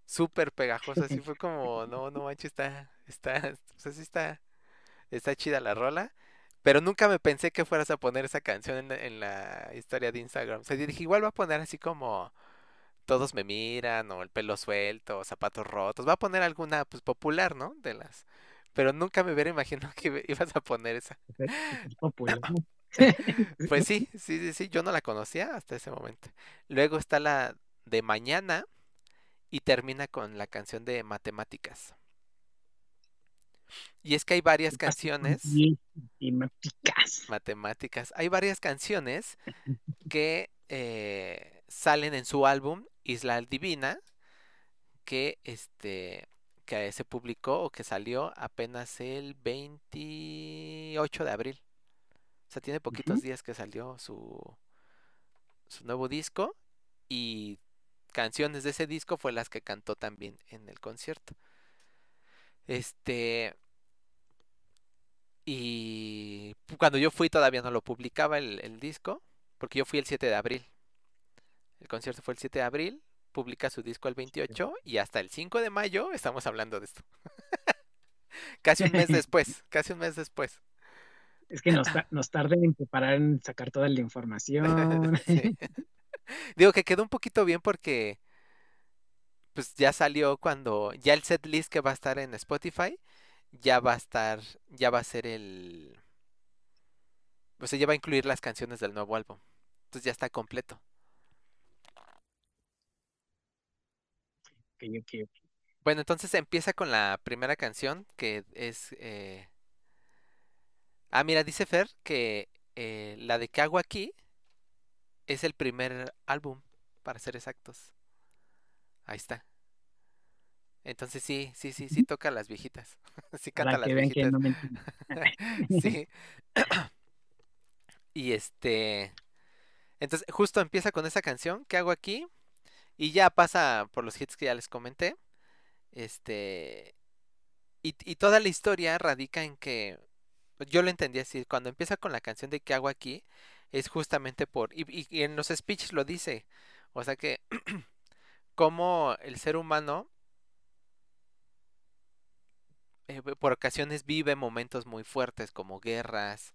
Súper pegajoso. Así fue como, no, no manches, está, está, o sea, sí está, está chida la rola. Pero nunca me pensé que fueras a poner esa canción en la, en la historia de Instagram. O sea, dije, igual va a poner así como Todos me miran, o el pelo suelto, o zapatos rotos. Va a poner alguna, pues, popular, ¿no? De las. Pero nunca me hubiera imaginado que iba- ibas a poner esa. Es es popular. ¿no? Pues sí, sí, sí, sí, yo no la conocía hasta ese momento. Luego está la de mañana y termina con la canción de matemáticas. Y es que hay varias ¿Qué pasa con canciones, ti, matemáticas? matemáticas, hay varias canciones que eh, salen en su álbum Isla Divina, que este que se publicó o que salió apenas el 28 de abril. O sea, tiene poquitos días que salió su, su nuevo disco y canciones de ese disco fue las que cantó también en el concierto. Este, y cuando yo fui todavía no lo publicaba el, el disco, porque yo fui el 7 de abril. El concierto fue el 7 de abril, publica su disco el 28 y hasta el 5 de mayo estamos hablando de esto. Casi un mes después, casi un mes después. Es que nos, nos tardan en preparar, en sacar toda la información. Sí. Digo que quedó un poquito bien porque pues ya salió cuando ya el set list que va a estar en Spotify ya va a estar, ya va a ser el, o sea, ya va a incluir las canciones del nuevo álbum. Entonces ya está completo. Bueno, entonces empieza con la primera canción que es, eh, ah, mira, dice Fer que eh, la de ¿Qué hago aquí? es el primer álbum, para ser exactos. Ahí está. Entonces sí, sí, sí, sí toca las viejitas. Sí canta Para las que vean que viejitas. no me entiendo. Sí. Y este. Entonces, justo empieza con esa canción. ¿Qué hago aquí? Y ya pasa por los hits que ya les comenté. Este. Y, y toda la historia radica en que. Yo lo entendí así. Cuando empieza con la canción de ¿Qué hago aquí? Es justamente por. Y, y- y en los speeches lo dice. O sea que. como el ser humano. eh, por ocasiones vive momentos muy fuertes como guerras,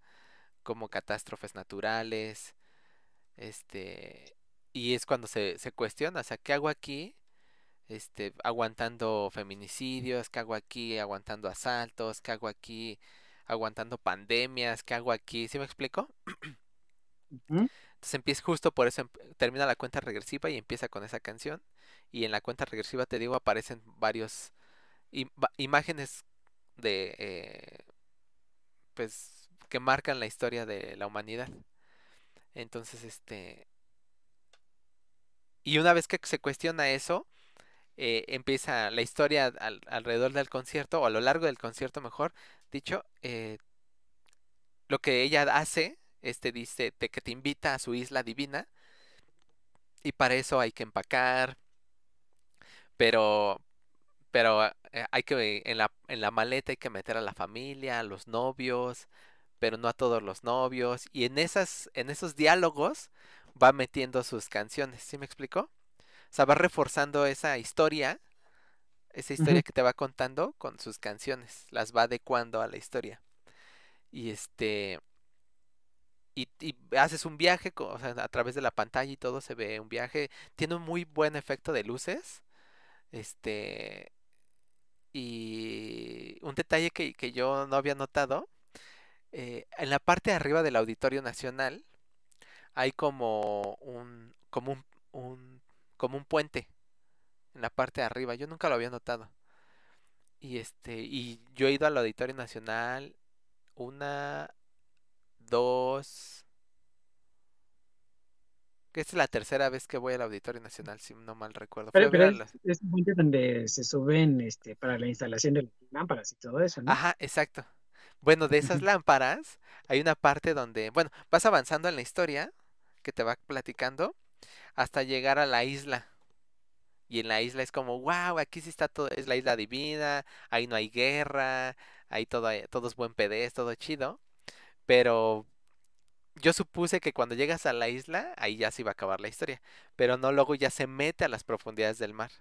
como catástrofes naturales, este, y es cuando se, se cuestiona, o sea, ¿qué hago aquí? Este, aguantando feminicidios, ¿qué hago aquí? Aguantando asaltos, ¿qué hago aquí? Aguantando pandemias, ¿qué hago aquí? ¿Sí me explico? Entonces empieza justo por eso, termina la cuenta regresiva y empieza con esa canción. Y en la cuenta regresiva, te digo, aparecen varios im- imágenes de, eh, pues, que marcan la historia de la humanidad. Entonces, este, y una vez que se cuestiona eso, eh, empieza la historia al- alrededor del concierto, o a lo largo del concierto, mejor dicho, eh, lo que ella hace, este dice, te, que te invita a su isla divina, y para eso hay que empacar, pero, pero eh, hay que, en la, en la maleta hay que meter a la familia, a los novios, pero no a todos los novios, y en esas, en esos diálogos va metiendo sus canciones, ¿sí me explicó? O sea, va reforzando esa historia, esa historia que te va contando con sus canciones, las va adecuando a la historia. Y este, y, y haces un viaje, co- o sea, a través de la pantalla y todo se ve un viaje. Tiene un muy buen efecto de luces. Este, y un detalle que, que yo no había notado, eh, en la parte de arriba del Auditorio Nacional hay como un, como un, un- como un puente en la parte de arriba. Yo nunca lo había notado. Y este, y yo he ido al Auditorio Nacional una, dos, que es la tercera vez que voy al Auditorio Nacional, si no mal recuerdo. Pero, es, es un puente donde se suben este, para la instalación de las lámparas y todo eso, ¿no? Ajá, exacto. Bueno, de esas lámparas hay una parte donde, bueno, vas avanzando en la historia que te va platicando hasta llegar a la isla. Y en la isla es como, wow, aquí sí está todo, es la isla divina, ahí no hay guerra, ahí todo, hay- todo es buen pedez, todo chido. Pero yo supuse que cuando llegas a la isla, ahí ya se iba a acabar la historia. Pero no, luego ya se mete a las profundidades del mar.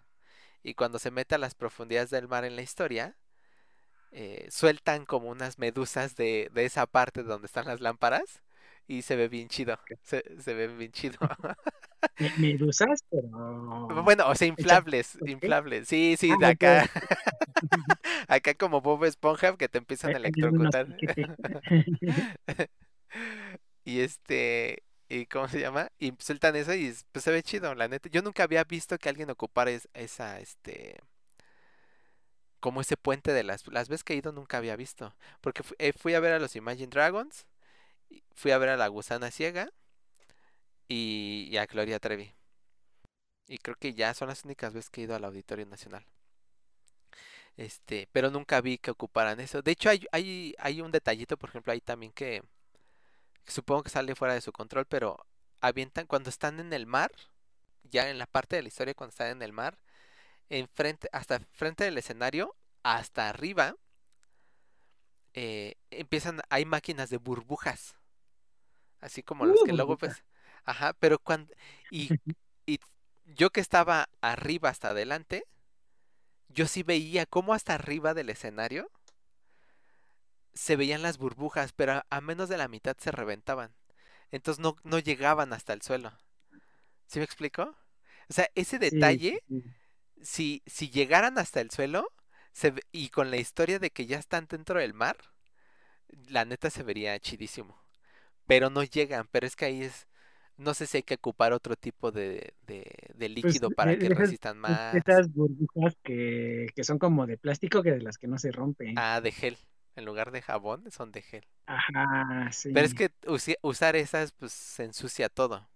Y cuando se mete a las profundidades del mar en la historia, eh, sueltan como unas medusas de, de esa parte donde están las lámparas. Y se ve bien chido. Se, se ve bien chido. Me- Medusas, pero Bueno, o sea, inflables, inflables. Sí, sí, Ah, de acá, acá como Bob Esponja que te empiezan a electrocutar. Y este, ¿y cómo se llama? Y sueltan eso y pues se ve chido, la neta. Yo nunca había visto que alguien ocupara es- esa, este, como ese puente de las, las veces que he ido nunca había visto. Porque fu- eh, fui a ver a los Imagine Dragons, fui a ver a la Gusana Ciega y, a Gloria Trevi. Y creo que ya son las únicas veces que he ido al Auditorio Nacional. Este, pero nunca vi que ocuparan eso. De hecho, hay, hay, hay un detallito, por ejemplo, ahí también que, que supongo que sale fuera de su control, pero avientan cuando están en el mar, ya en la parte de la historia cuando están en el mar, enfrente, hasta frente del escenario, hasta arriba, eh, empiezan, hay máquinas de burbujas, así como las Uh, que luego ves. Ajá, pero cuando, y, y yo que estaba arriba hasta adelante, yo sí veía cómo hasta arriba del escenario se veían las burbujas, pero a, a menos de la mitad se reventaban. Entonces no, no llegaban hasta el suelo. ¿Sí me explico? O sea, ese detalle, sí, sí. si, si llegaran hasta el suelo, se y con la historia de que ya están dentro del mar, la neta se vería chidísimo. Pero no llegan, pero es que ahí es, no sé si hay que ocupar otro tipo de, de, de Pues líquido para que esas, resistan es- más. esas burbujas que, que son como de plástico que de las que no se rompen. Ah, de gel. En lugar de jabón, son de gel. Ajá, Pero es sí. que usar esas, pues se ensucia todo.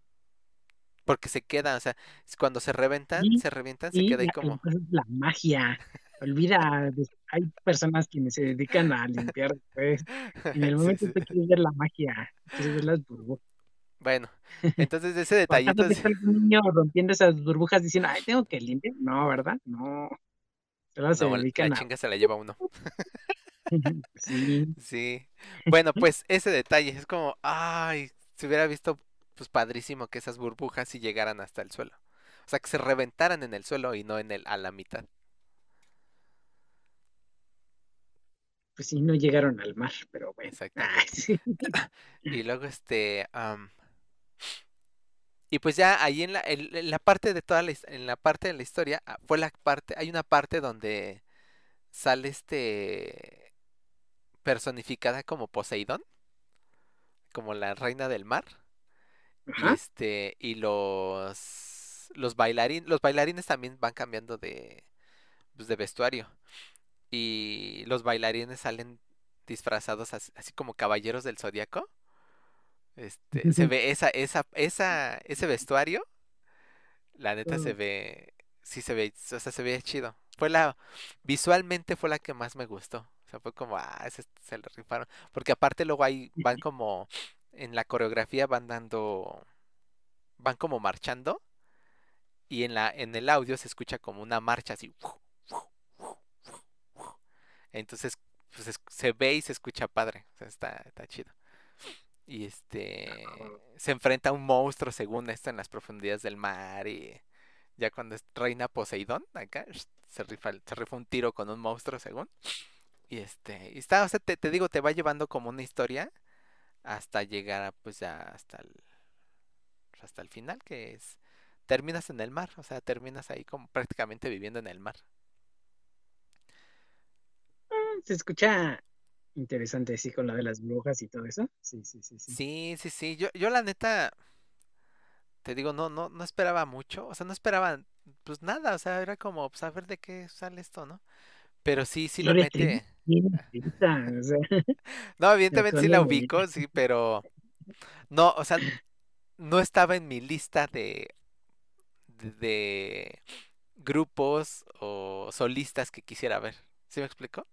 Porque se quedan, o sea, cuando se reventan, Y, se revientan, se queda ahí como. es la magia. Olvida, hay personas quienes se dedican a limpiar después. En el Sí, momento sí. tú quieres ver la magia, quieres ver las burbujas. Bueno, entonces ese ¿O detallito que sí- está algún niño rompiendo esas burbujas diciendo, ay, tengo que limpiar? No, ¿verdad? No. Solo se No, la dedican a. chinga se la lleva uno. Sí. Sí. Bueno, pues ese detalle es como, ay, se hubiera visto pues padrísimo que esas burbujas sí llegaran hasta el suelo. O sea, que se reventaran en el suelo y no en el a la mitad. Pues sí, no llegaron al mar, pero bueno. Exactamente. sí. Y luego este, y pues ya ahí en la, en, en la parte de toda la, en la parte de la historia ah, fue la parte, hay una parte donde sale este personificada como Poseidón, como la reina del mar. Y Ajá. este, y los los bailarines, los bailarines también van cambiando de, pues, de vestuario. Y los bailarines salen disfrazados así, así como caballeros del zodiaco. Este, se ve esa, esa, esa, ese vestuario, la neta se ve, sí se ve, o sea, se ve chido. Fue la, visualmente fue la que más me gustó. O sea, fue como, ah, ese se le rifaron. Porque aparte luego ahí van como, en la coreografía van dando, van como marchando. Y en la, en el audio se escucha como una marcha así. Entonces, pues es- se ve y se escucha padre. O sea, está, está chido. Y este se enfrenta a un monstruo según esto en las profundidades del mar. Y ya cuando reina Poseidón, acá se rifa, se rifa un tiro con un monstruo según. Y este, y está, o sea, te, te digo, te va llevando como una historia hasta llegar a, pues ya hasta el, hasta el final, que es terminas en el mar, o sea, terminas ahí como prácticamente viviendo en el mar. Se escucha interesante, sí, con lo de las brujas y todo eso. Sí, sí, sí, sí. Sí, sí, sí. Yo, yo la neta, te digo, no, no, no esperaba mucho. O sea, no esperaba, pues nada. O sea, era como, pues a ver de qué sale esto, ¿no? Pero sí, sí Trevi, mete. No, evidentemente sí la ubico, sí, pero no, o sea, no estaba en mi lista de, de, de grupos o solistas que quisiera ver. ¿Sí me explico?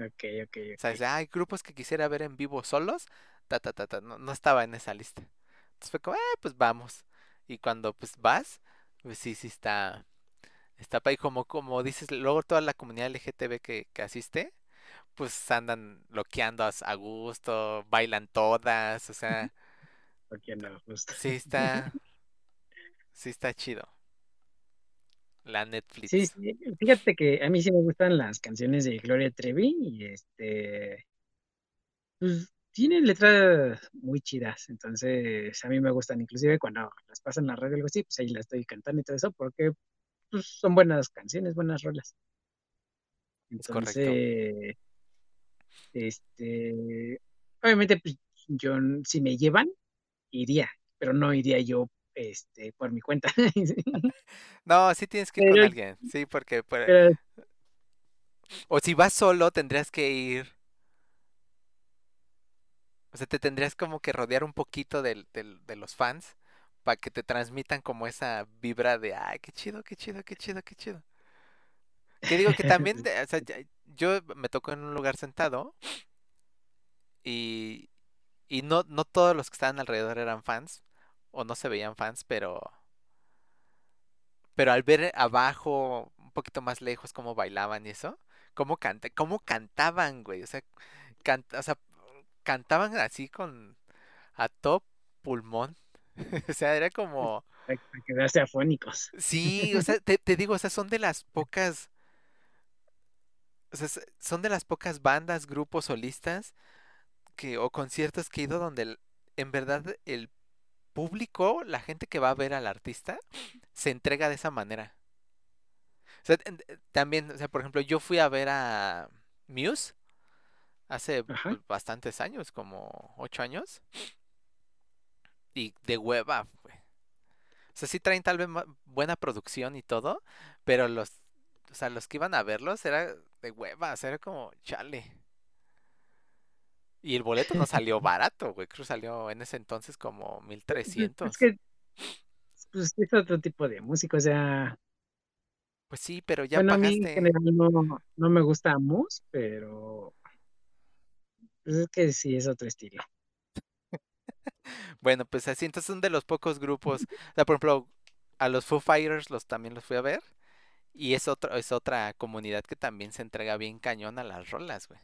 Ok, ok, O sea, ok. hay grupos que quisiera ver en vivo solos, ta, ta, ta, ta, no, no estaba en esa lista. Entonces fue como, eh, pues vamos. Y cuando pues vas, pues sí, sí está, está ahí como, como dices, luego toda la comunidad LGTB que, que asiste, pues andan loqueando a, a gusto, bailan todas, o sea, Porque no, justo. sí está, sí está chido. La Sí, Netflix. sí, fíjate que a mí sí me gustan las canciones de Gloria Trevi y este, pues tienen letras muy chidas, entonces a mí me gustan, inclusive cuando las pasan en la radio o algo así, pues ahí las estoy cantando y todo eso, porque pues son buenas canciones, buenas rolas. Es correcto. Entonces, este, obviamente, pues, yo, si me llevan, iría, pero no iría yo, este, por mi cuenta. No, sí tienes que ir con alguien, sí, porque por- pero o si vas solo tendrías que ir, o sea, te tendrías como que rodear un poquito del, del- de los fans para que te transmitan como esa vibra de, ay, qué chido, qué chido, qué chido, qué chido. Que digo que también, de- o sea, yo me tocó en un lugar sentado y, y no, no todos los que estaban alrededor eran fans o no se veían fans, pero, pero al ver abajo, un poquito más lejos, cómo bailaban y eso, cómo canta, cómo cantaban, güey, o sea, can- o sea, cantaban así con a top pulmón, o sea, era como, para quedarse afónicos. sí, o sea, te, te digo, o sea, son de las pocas, o sea, son de las pocas bandas, grupos solistas que, o conciertos que he ido donde el- en verdad el público, la gente que va a ver al artista, se entrega de esa manera. O sea, en- eh, también, o sea, por ejemplo, yo fui a ver a Muse hace Ajá. pues, bastantes años, como ocho años, y de hueva, güey. O sea, sí traen tal vez buena producción y todo, pero los, o sea, los que iban a verlos era de hueva, o sea, era como, chale. Y el boleto no salió barato, güey, creo que salió en ese entonces como Pues, Es 1300. que pues, es otro tipo de música, o sea, Pues sí, pero ya bueno, a mí en pagaste. general no, no me gusta Muse, pero pues, es que sí es otro estilo. Bueno, pues así, entonces son de los pocos grupos. O sea, por ejemplo, a los Foo Fighters los también los fui a ver. Y es otro, es otra comunidad que también se entrega bien cañón a las rolas, güey.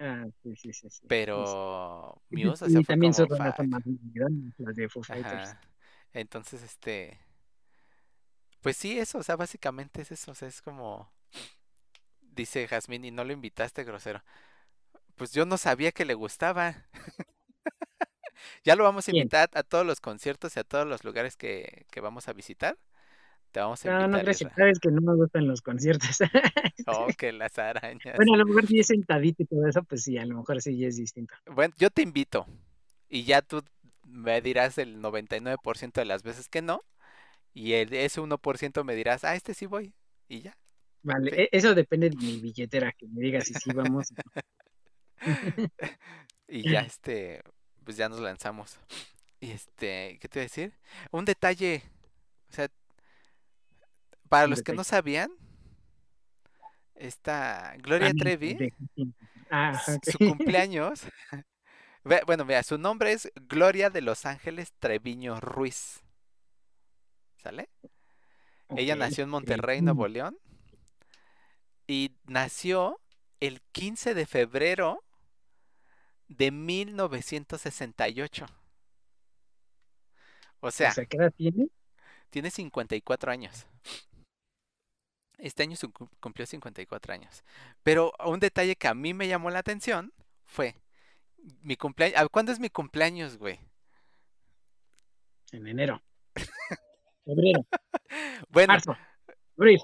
Ah, sí, sí, sí, sí, sí, sí. Pero Y, Muse, o sea, y fue también como son fuck. más las de Foo Fighters. Ajá. Entonces, este, pues sí, eso, o sea, básicamente es eso, o sea, es como, dice Jazmín, y no lo invitaste, grosero. Pues yo no sabía que le gustaba. Ya lo vamos a invitar a todos los conciertos y a todos los lugares que, que vamos a visitar. Te vamos a No, no, invitar, gracias. Sabes que no me gustan los conciertos. Oh, que las arañas. Bueno, a lo mejor si es sentadito y todo eso, pues sí, a lo mejor sí es distinto. Bueno, yo te invito y ya tú me dirás el 99% de las veces que no y el, ese 1% me dirás, ah, este sí voy y ya. Vale, Sí. e- eso depende de mi billetera, que me diga si sí vamos. no. Y ya este, pues ya nos lanzamos. Y este, ¿qué te iba a decir? Un detalle, o sea, para los que no sabían, esta Gloria Trevi, Ah, su cumpleaños, bueno, mira, su nombre es Gloria de Los Ángeles Treviño Ruiz. ¿Sale? Ella nació en Monterrey, Nuevo. León, y nació el 15 de febrero de 1968. O O sea, sea, ¿qué edad tiene? tiene 54 años. Este año cumplió 54 años. Pero un detalle que a mí me llamó la atención fue mi cumpleaños. ¿Cuándo es mi cumpleaños, güey? En enero. Febrero, Bueno, marzo, abril,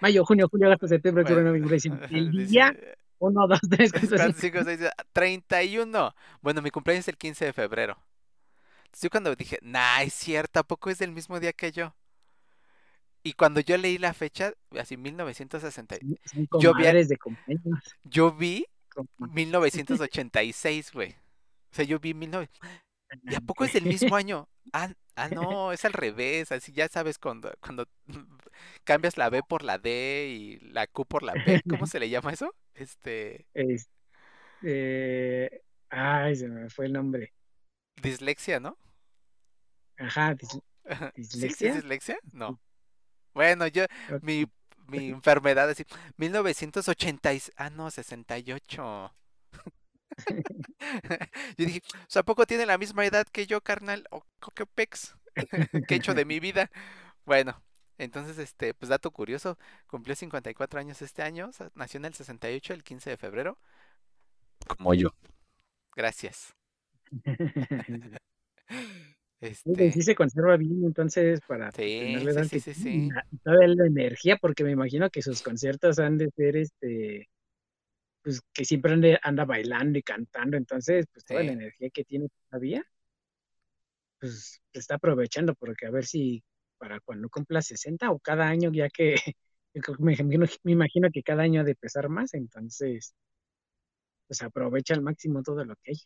mayo, junio, julio, agosto, septiembre, octubre, bueno, noviembre, diciembre. El día, uno, dos, tres, cuatro, cuatro, cinco. cinco, seis, siete, 31. Bueno, mi cumpleaños es el 15 de febrero. Entonces yo cuando dije, nah, es cierto, ¿a poco es del mismo día que yo? Y cuando yo leí la fecha, así 1960, Son son yo vi, de yo vi Coma- 1986, güey. O sea, yo vi 19... ¿Y a poco es del mismo año? Ah, ah, no, es al revés, así ya sabes cuando, cuando cambias la B por la D y la Q por la P, ¿cómo se le llama eso? Este, Este, ay, se me fue el nombre. dislexia, ¿no? Ajá, dis- ¿Sí, sí es dislexia. dislexia? No. Bueno, yo, mi, mi enfermedad así, 1980, y- ah, no, 68. Yo dije, o sea, ¿a poco tiene la misma edad que yo, carnal? ¿O qué pex? ¿Qué he hecho de mi vida? Bueno, entonces, este, pues dato curioso, cumplió 54 años este año, o sea, nació en el 68, el 15 de febrero. Como yo. Gracias. Sí, güey, sí Este, se conserva bien, entonces, para sí, tenerle sí, sí, sí, sí. la- energía, porque me imagino que sus conciertos han de ser, este, pues que siempre anda bailando y cantando, entonces, pues toda la energía que tiene todavía, pues se está aprovechando, porque a ver si para cuando cumpla 60 o cada año, ya que me imagino, me imagino que cada año ha de pesar más, entonces, pues aprovecha al máximo todo lo que hay.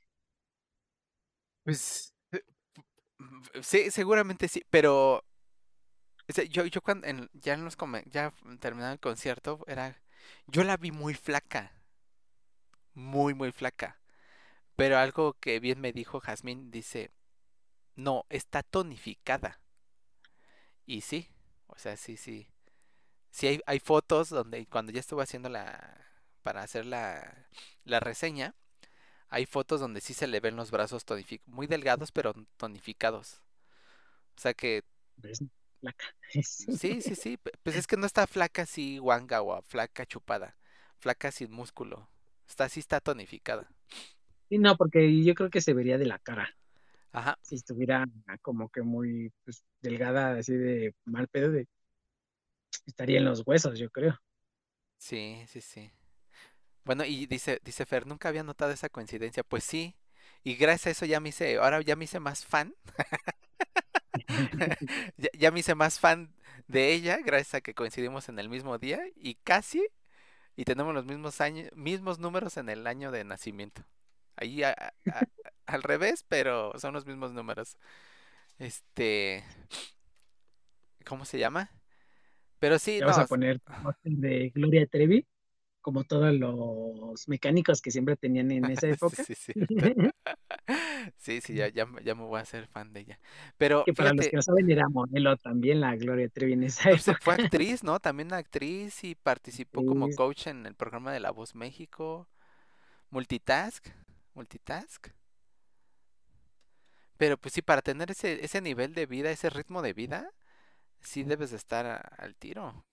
Pues sí, seguramente sí, pero yo, yo cuando ya en los ya el concierto, era, yo la vi muy flaca, muy, muy flaca. Pero algo que bien me dijo Jazmín, dice, no, está tonificada. Y sí, o sea, sí, sí. Sí hay, hay fotos donde cuando ya estuve haciendo la, para hacer la, la reseña, hay fotos donde sí se le ven los brazos muy delgados, pero tonificados. O sea que es flaca. sí, sí, sí, pues es que no está flaca así guanga o flaca chupada, flaca sin músculo. Está así, está tonificada. Sí, no, porque yo creo que se vería de la cara. Ajá. Si estuviera como que muy pues, delgada, así de mal pedo, de, estaría en los huesos, yo creo. Sí, sí, sí. Bueno, y dice, dice Fer, nunca había notado esa coincidencia. Pues sí, y gracias a eso ya me hice, ahora ya me hice más fan. Ya, ya me hice más fan de ella, gracias a que coincidimos en el mismo día y casi, y tenemos los mismos años, mismos números en el año de nacimiento. Ahí a- a- a- al revés, pero son los mismos números. Este, ¿cómo se llama? Pero sí, Te no, vas a poner de Gloria Trevi, como todos los mecánicos que siempre tenían en esa sí, época. sí, cierto. Sí, sí, ya, ya, me- ya me voy a hacer fan de ella. Pero Que para los que no saben era modelo también la Gloria Trevi en esa sé, fue época. actriz, ¿no? También actriz y participó como Sí, coach en el programa de La Voz México. Multitask, multitask. Pero pues sí, para tener ese, ese nivel de vida, ese ritmo de vida, sí debes de estar a- al tiro. O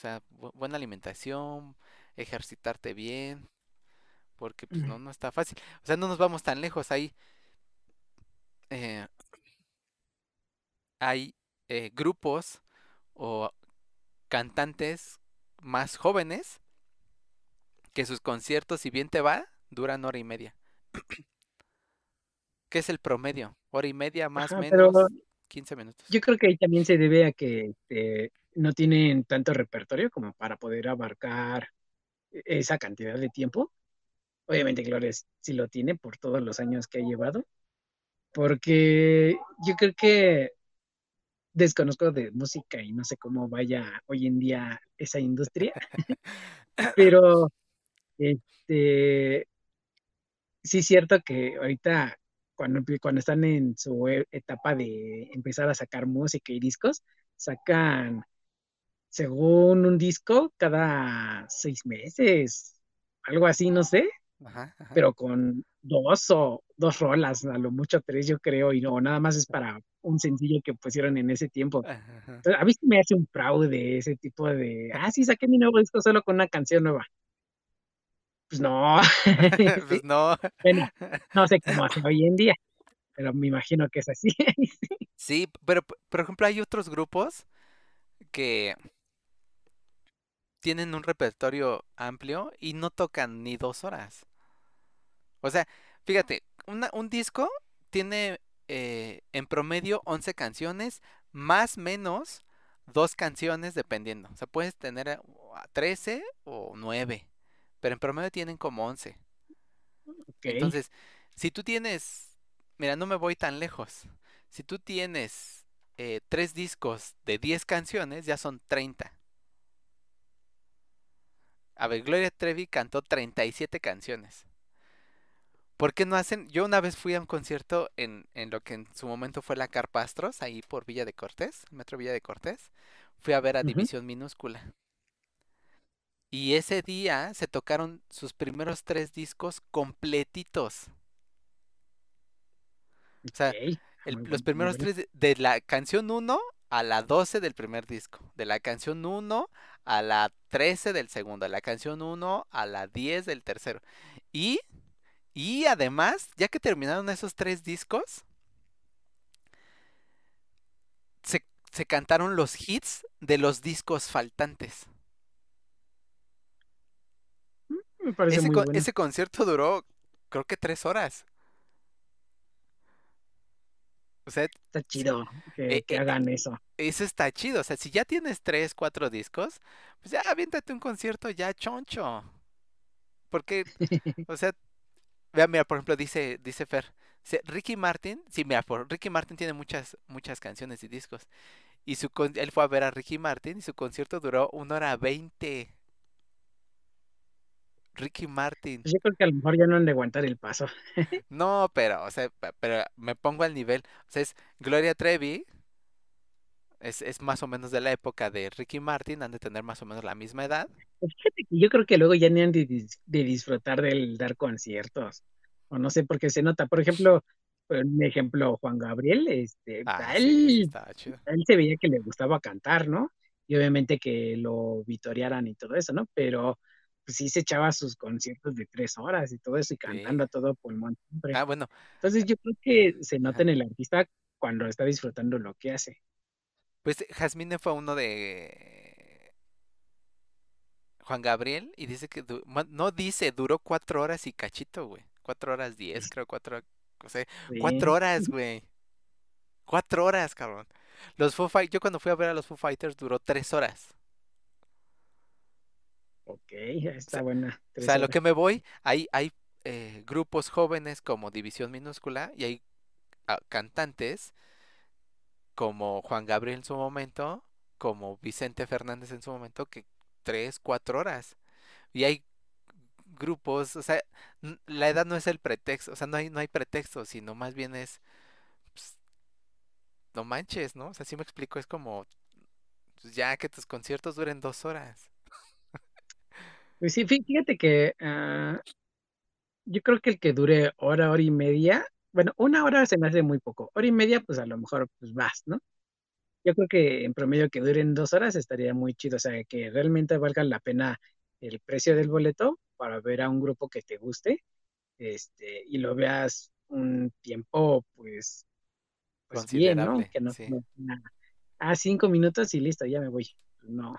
sea, bu- buena alimentación, ejercitarte bien, porque pues no, no está fácil. O sea, no nos vamos tan lejos. Hay, eh, hay eh, grupos o cantantes más jóvenes que sus conciertos, si bien te va, duran hora y media. ¿Qué es el promedio? Hora y media más pero menos 15 minutos. yo creo que ahí también se debe a que este, no tienen tanto repertorio como para poder abarcar esa cantidad de tiempo. Obviamente Gloria s- sí lo tiene por todos los años que ha llevado, porque yo creo que desconozco de música y no sé cómo vaya hoy en día esa industria, pero este, sí es cierto que ahorita cuando, cuando están en su e- etapa de empezar a sacar música y discos, sacan según un disco cada seis meses, algo así, no sé, Ajá, ajá. pero con dos o dos rolas, a lo mucho tres, yo creo, y no, nada más es para un sencillo que pusieron en ese tiempo. Entonces, a mí me hace un fraude ese tipo de, ah, sí, saqué mi nuevo disco solo con una canción nueva. Pues no, Pues no. bueno, no sé cómo hace hoy en día, pero me imagino que es así. Sí, pero por ejemplo hay otros grupos que tienen un repertorio amplio y no tocan ni dos horas. O sea, fíjate, una- un disco tiene eh, en promedio 11 canciones, más menos dos canciones dependiendo. O sea, puedes tener eh, a 13 o 9, pero en promedio tienen como 11. Ok, Entonces, si tú tienes, mira, no me voy tan lejos. Si tú tienes eh, tres discos de 10 canciones, ya son 30. A ver, Gloria Trevi cantó 37 canciones. ¿Por qué no hacen? Yo una vez fui a un concierto en, en lo que en su momento fue la Carpa Astros, ahí por Villa de Cortés, Metro Villa de Cortés. Fui a ver a División Minúscula. Y ese día se tocaron sus primeros tres discos completitos. O sea, el- los primeros tres de, de la canción 1 a la 12 del primer disco, de la canción 1 a la 13 del segundo, de la canción 1 a la 10 del tercero. Y, y además, ya que terminaron esos tres discos, se cantaron los hits de los discos faltantes. Me parece Ese, muy bueno. ese concierto duró, creo que tres horas. O sea, Está chido que, eh, que eh, hagan eso. eso está chido. O sea, si ya tienes tres, cuatro discos, pues ya aviéntate un concierto ya choncho. Porque, o sea, vea, mira, por ejemplo, dice, dice Fer, dice, Ricky Martin, sí, mira, por, Ricky Martin tiene muchas, muchas canciones y discos. Y su él fue a ver a Ricky Martin y su concierto duró una hora veinte. Ricky Martin. Yo creo que a lo mejor ya no han de aguantar el paso. No, pero, o sea, pe- pero me pongo al nivel. O sea, es Gloria Trevi, es, es más o menos de la época de Ricky Martin, han de tener más o menos la misma edad. Pues Fíjate que yo creo que luego ya ni han de, de disfrutar del dar conciertos. O no sé, porque se nota. Por ejemplo, un ejemplo, Juan Gabriel, este, Ah, a sí, sí, él, estaba chido. a él se veía que le gustaba cantar, ¿no? Y obviamente que lo vitorearan y todo eso, ¿no? Pero pues, sí se echaba sus conciertos de tres horas y todo eso y cantando a todo pulmón siempre. Ah, bueno, Entonces yo creo que se nota en el artista cuando está disfrutando lo que hace. pues Jasmine fue uno de Juan Gabriel y dice que, du- no dice, duró cuatro horas y cachito, güey. Cuatro horas diez, creo, cuatro, o sea, Sí. cuatro horas, güey. Cuatro horas, cabrón. Los Foo Fight- yo cuando fui a ver a los Foo Fighters duró tres horas. Ok, está buena. O sea, lo que me voy, hay, hay eh, grupos jóvenes como División Minúscula y hay ah, cantantes como Juan Gabriel en su momento, como Vicente Fernández en su momento, que tres, cuatro horas. Y hay grupos, o sea, la edad no es el pretexto, o sea, no hay, no hay pretexto, sino más bien es, pues, no manches, ¿no? O sea, sí me explico, es como, pues, ya que tus conciertos duren dos horas. Pues sí, fí- fíjate que ah, yo creo que el que dure hora, hora y media, bueno, una hora se me hace muy poco. Hora y media, pues a lo mejor pues vas, ¿no? Yo creo que en promedio que duren dos horas estaría muy chido, o sea, que realmente valga la pena el precio del boleto para ver a un grupo que te guste, este, y lo veas un tiempo, pues, pues bien, ¿no? Considerable, Que no, sí. no sea, ah, cinco minutos y listo, ya me voy. No.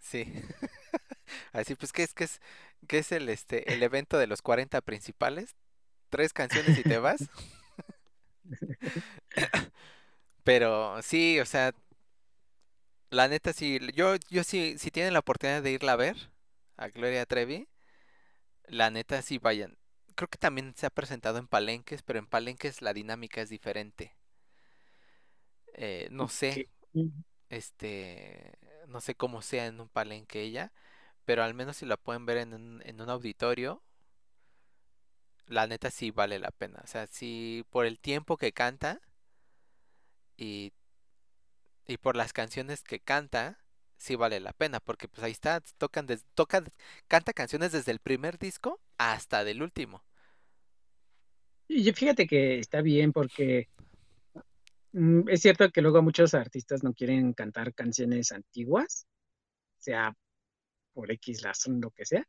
Sí. Así pues, ¿qué es, qué es, es el, este, el evento de los 40 principales? Tres canciones y te vas. Pero sí, o sea, la neta sí, yo, yo sí, si tienen la oportunidad de irla a ver, a Gloria Trevi, la neta sí vayan. Creo que también se ha presentado en Palenques, pero en Palenques la dinámica es diferente. Eh, no sé, que- este, no sé cómo sea en un palenque ella, pero al menos si la pueden ver en un, en un auditorio, la neta sí vale la pena. O sea, sí, por el tiempo que canta y, y por las canciones que canta, sí vale la pena, porque pues ahí está, tocan des- toca, canta canciones desde el primer disco hasta del último. Y fíjate que está bien porque mm, es cierto que luego muchos artistas no quieren cantar canciones antiguas, sea por X razón, lo que sea,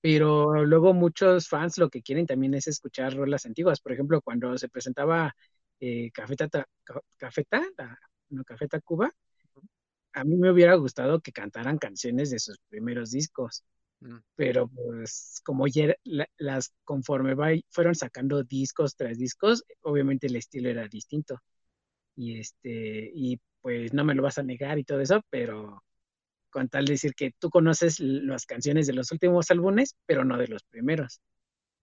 pero luego muchos fans lo que quieren también es escuchar rolas antiguas. Por ejemplo, cuando se presentaba eh, Café Tata- Ca- Café Ta- no, Café Tacuba, a mí me hubiera gustado que cantaran canciones de sus primeros discos. Mm. pero pues como ya la- las conforme va- fueron sacando discos tras discos, obviamente el estilo era distinto. Y este, y pues no me lo vas a negar y todo eso, pero con tal de decir que tú conoces las canciones de los últimos álbumes, pero no de los primeros.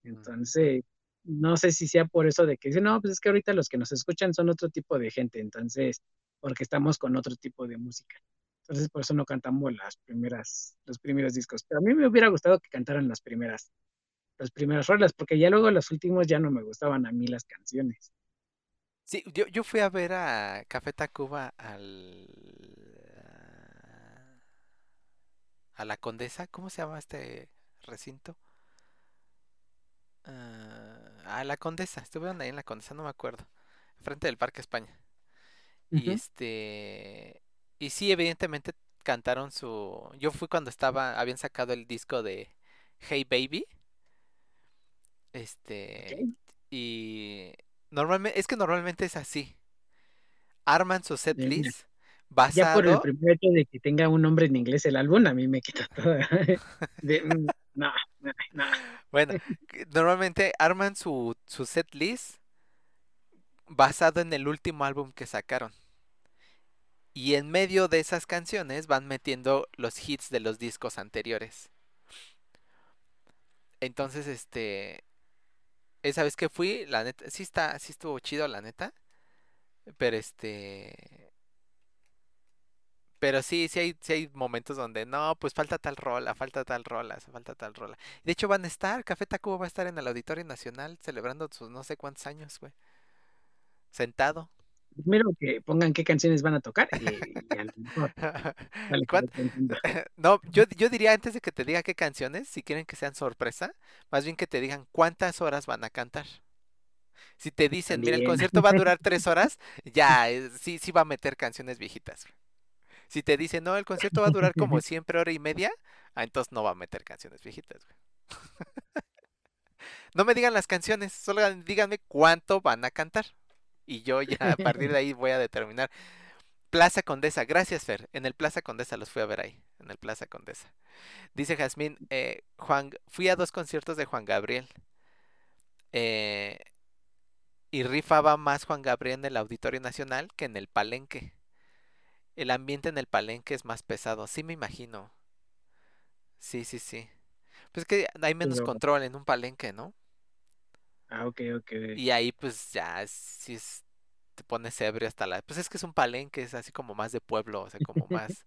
Entonces, no sé si sea por eso de que dicen, no, pues es que ahorita los que nos escuchan son otro tipo de gente, entonces, porque estamos con otro tipo de música. Entonces, por eso no cantamos las primeras, los primeros discos. Pero a mí me hubiera gustado que cantaran las primeras, las primeras rolas, porque ya luego los últimos ya no me gustaban a mí las canciones. Sí, yo, yo fui a ver a Café Tacuba al... a la Condesa, ¿cómo se llama este recinto? Ah, a la Condesa, estuvieron ahí en la Condesa, no me acuerdo, frente del Parque España. Y este, y sí, evidentemente cantaron su, yo fui cuando estaba, habían sacado el disco de Hey Baby, este, y normalmente, es que normalmente es así. Arman su set Eh, list, Ya por el basado, primer hecho de que tenga un nombre en inglés el álbum, a mí me quita todo. De, mm, no, no, no. bueno, normalmente arman su, su set list basado en el último álbum que sacaron. Y en medio de esas canciones van metiendo los hits de los discos anteriores. Entonces, este, esa vez que fui, la neta, sí está, sí estuvo chido, la neta. Pero este, pero sí, sí hay, sí hay momentos donde no, pues falta tal rola, falta tal rola, falta tal rola. De hecho, van a estar, Café Tacuba va a estar en el Auditorio Nacional celebrando sus no sé cuántos años, güey. Sentado. Primero que pongan qué canciones van a tocar y, y a lo mejor sale ¿Cuán- correcto, entiendo. No, yo, yo diría antes de que te diga qué canciones, si quieren que sean sorpresa, más bien que te digan cuántas horas van a cantar. Si te dicen, mira, el También. concierto va a durar tres horas, ya, eh, sí, sí va a meter canciones viejitas. güey. Si te dicen, no, el concierto va a durar como siempre hora y media, ah, entonces no va a meter canciones viejitas. güey. No me digan las canciones, solo díganme cuánto van a cantar. Y yo ya a partir de ahí voy a determinar. Plaza Condesa, gracias Fer. En el Plaza Condesa los fui a ver ahí, en el Plaza Condesa. Dice Jazmín, eh, Juan, fui a dos conciertos de Juan Gabriel. eh, y rifaba más Juan Gabriel en el Auditorio Nacional que en el Palenque. El ambiente en el Palenque es más pesado, sí me imagino. Sí, sí, sí. Pues es que hay menos Pero- control en un Palenque, ¿no? Ah, ok, ok. Y ahí pues ya sí es- te pones ebrio hasta la... Pues es que es un palenque, es así como más de pueblo, o sea, como más,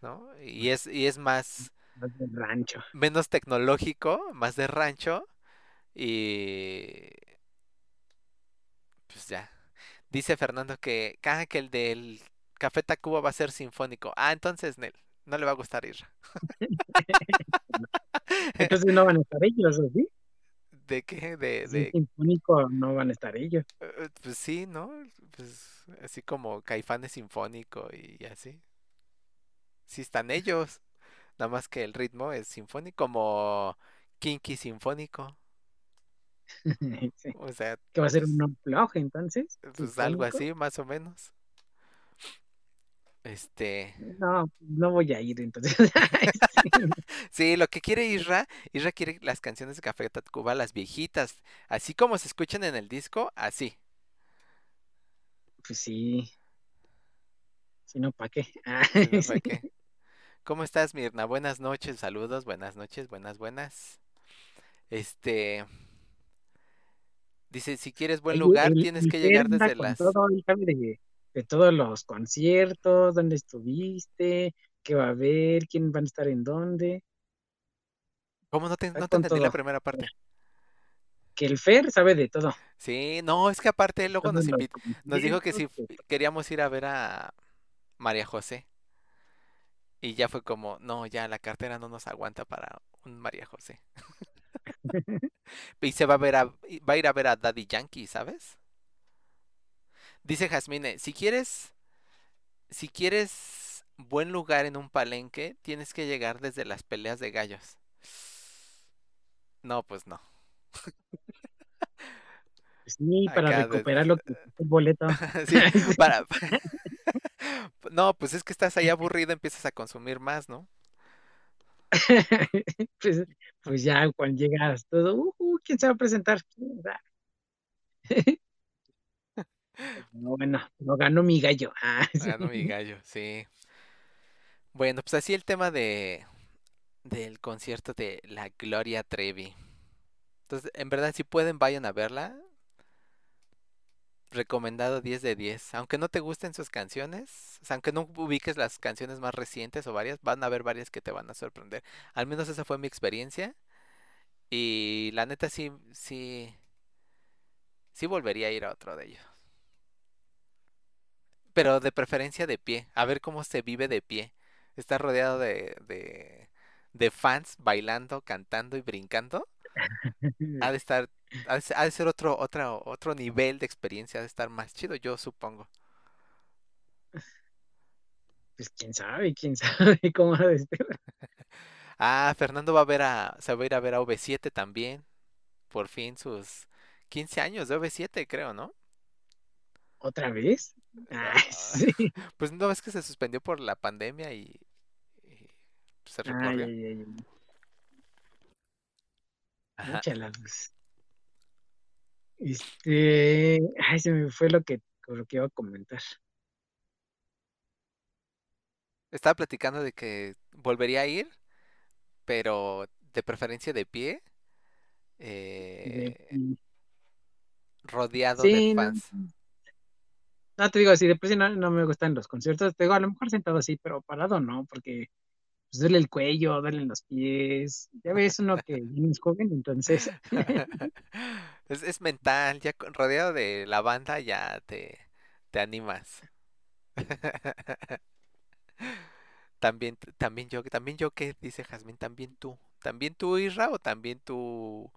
¿no? Y es, y es más, Más del rancho. menos tecnológico, más de rancho y... Pues ya. Dice Fernando que, ah, que el del Café Tacuba va a ser sinfónico. Ah, entonces Nel, no le va a gustar ir. Entonces no van a estar ellos, ¿o sí? ¿De qué? De, de, sinfónico no van a estar ellos. eh, pues sí, ¿no? Pues así como Caifanes sinfónico y así. Sí están ellos. Nada más que el ritmo es sinfónico, como Kinky sinfónico. Sí. O sea, Que va a ser un unplug entonces. pues algo así, más o menos. Este, No, no voy a ir entonces. Sí. lo que quiere Isra, Isra quiere las canciones de Café Tacuba, las viejitas, así como se escuchan en el disco, así. Pues sí. Si no, ¿para qué? Ah, Sí, ¿no? ¿Para sí. qué? ¿Cómo estás, Mirna? Buenas noches, saludos, buenas noches, buenas, buenas. Este, dice, si quieres buen lugar, el- tienes el que llegar desde las... todo, de, todos los conciertos, dónde estuviste, qué va a haber, quién van a estar en dónde. ¿Cómo no te, no te entendí la primera parte? Que el Fer sabe de todo. Sí, no, es que aparte él luego nos invitó, nos dijo que si queríamos ir a ver a María José. Y ya fue como, no, ya la cartera no nos aguanta para un María José. Y se va a ver a, va a ir a ver a Daddy Yankee, ¿sabes? Dice Jasmine, si quieres, si quieres buen lugar en un palenque, tienes que llegar desde las peleas de gallos. No, pues no. sí, para Acá de- recuperar lo que el boleto. Sí, para... No, pues es que estás ahí aburrido, empiezas a consumir más, ¿no? pues, pues ya cuando llegas todo, uh, uh, ¿quién se va a presentar? No, bueno, no ganó mi gallo. Ah, sí. Ganó mi gallo, sí. Bueno, pues así el tema de del concierto de la Gloria Trevi. Entonces, en verdad, si pueden, vayan a verla. Recomendado 10 de 10. Aunque no te gusten sus canciones, o sea, aunque no ubiques las canciones más recientes o varias, van a haber varias que te van a sorprender. Al menos esa fue mi experiencia. Y la neta sí, sí, sí volvería a ir a otro de ellos. Pero de preferencia de pie, a ver cómo se vive de pie. Estar rodeado de, de, de fans bailando, cantando y brincando. Ha de estar, ha de ser, ha de ser otro, otro, otro nivel de experiencia, ha de estar más chido, yo supongo. Pues quién sabe, quién sabe cómo ha de ser. Ah, Fernando va a ver a, se va a ir a ver a V7 también. Por fin sus 15 años de V7, creo, ¿no? ¿Otra vez? Ah, sí. Pues no es que se suspendió por la pandemia y, y se recorrió. ay, ay, ay. Ajá. Pues. Este, ay, se me fue lo que, lo que iba a comentar. Estaba platicando de que volvería a ir, pero de preferencia de pie, De- eh, rodeado de sí, no, fans. no te digo así, de por sí no, no me gustan los conciertos. Te digo, a lo mejor sentado así, pero parado no, porque pues, duele el cuello, duelen los pies. Ya ves uno que no es joven, entonces, Es, mental, ya rodeado de la banda ya te, te animas. También, también yo, también yo, ¿qué dice Jazmín? También tú. ¿También tú, Isra, o también tú,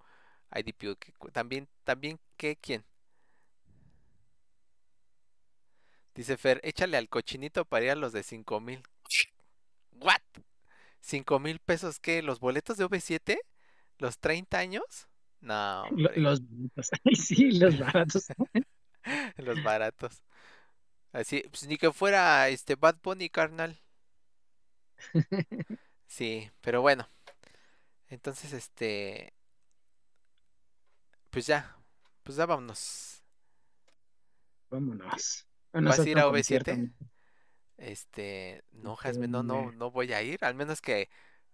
cu- También, también, ¿qué? ¿Quién? Dice Fer, échale al cochinito para ir a los de cinco mil. ¿What? ¿Cinco mil pesos qué? ¿Los boletos de V7? ¿Los 30 años? No, hombre, los baratos, ay, sí, los baratos. los baratos. Así, pues ni que fuera este Bad Bunny, carnal. Sí, pero bueno. Entonces, este, pues ya, pues ya vámonos. Vámonos. ¿Vas a ir a concierto, OV7? amigo. Este, no, Jasmine, no, no, no voy a ir, al menos que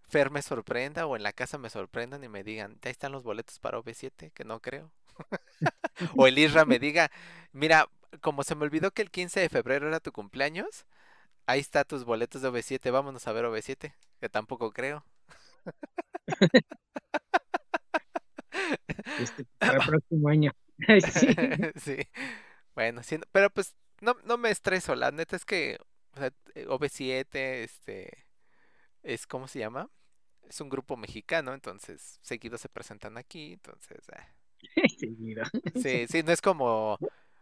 Fer me sorprenda o en la casa me sorprendan y me digan, ya están los boletos para OV7, que no creo. O el Isra me diga, mira, como se me olvidó que el 15 de febrero era tu cumpleaños, ahí está tus boletos de OV7, vámonos a ver OV7, que tampoco creo. Este, para el próximo año. Sí. Sí, bueno, sí, pero pues no, no me estreso, la neta es que o sea, eh, OV7, este, es, ¿cómo se llama? Es un grupo mexicano, entonces seguido se presentan aquí, entonces, Seguido. sí, sí, no es como,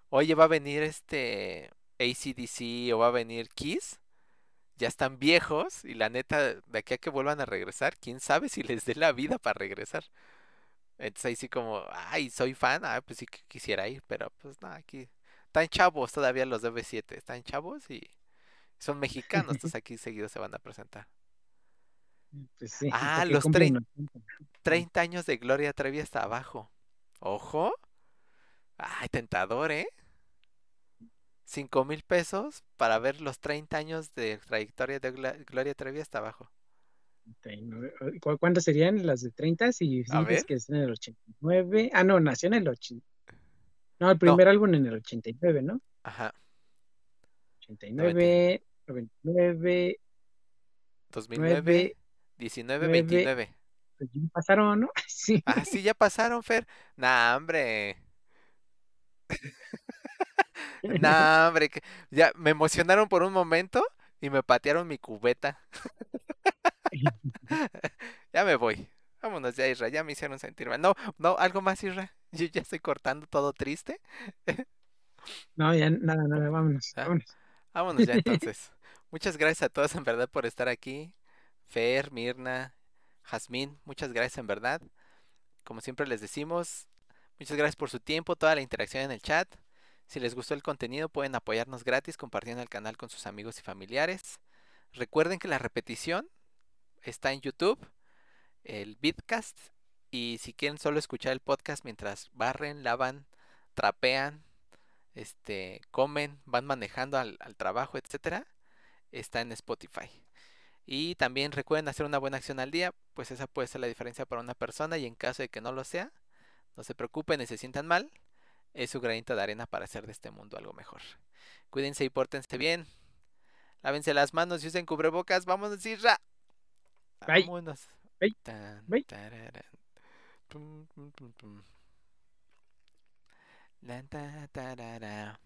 oye, va a venir este AC/DC o va a venir Kiss, ya están viejos y la neta, de aquí a que vuelvan a regresar, quién sabe si les dé la vida para regresar. Entonces ahí sí como, ay, soy fan, ah, pues sí que quisiera ir, pero pues no, aquí están chavos todavía los de V7, están chavos y son mexicanos, entonces aquí seguido se van a presentar. Pues sí, Ah, los cumplen 30, 80. 30 años de Gloria Trevi hasta abajo. Ojo. Ay, tentador, ¿eh? Cinco mil pesos para ver los 30 años de trayectoria de Gloria Trevi hasta abajo. 39. ¿Cu- ¿Cuántas serían las de 30? Si dices que es en el 89. Ah, no, nació en el 80. No, el No, primer álbum en el 89, ¿no? ajá, 89, 99, 2009, 9, 19, 9. 29. Pues ya pasaron, ¿no? Sí. Ah, sí, ya pasaron, Fer. Nah, hombre. Nah, hombre. que- Ya me emocionaron por un momento y me patearon mi cubeta. Ya me voy. Vámonos ya, Isra. Ya me hicieron sentir mal. No, no, algo más, Isra. Yo ya estoy cortando todo triste. No, ya nada, nada, vámonos, Ah, vámonos. Vámonos ya entonces. Muchas gracias a todos en verdad por estar aquí. Fer, Mirna, Jazmín, muchas gracias en verdad. Como siempre les decimos, muchas gracias por su tiempo, toda la interacción en el chat. Si les gustó el contenido pueden apoyarnos gratis compartiendo el canal con sus amigos y familiares. Recuerden que la repetición está en YouTube, el vidcast, y si quieren solo escuchar el podcast mientras barren, lavan, trapean, este, comen, van manejando al, al trabajo, etcétera, está en Spotify. Y también recuerden hacer una buena acción al día, pues esa puede ser la diferencia para una persona y en caso de que no lo sea, no se preocupen ni se sientan mal, es su granito de arena para hacer de este mundo algo mejor. Cuídense y pórtense bien. Lávense las manos y usen cubrebocas. Vámonos, Isra. Bye. Vámonos. Bye. Tan, Bye. Boom, boom, boom, boom. Da, da, da, da, da.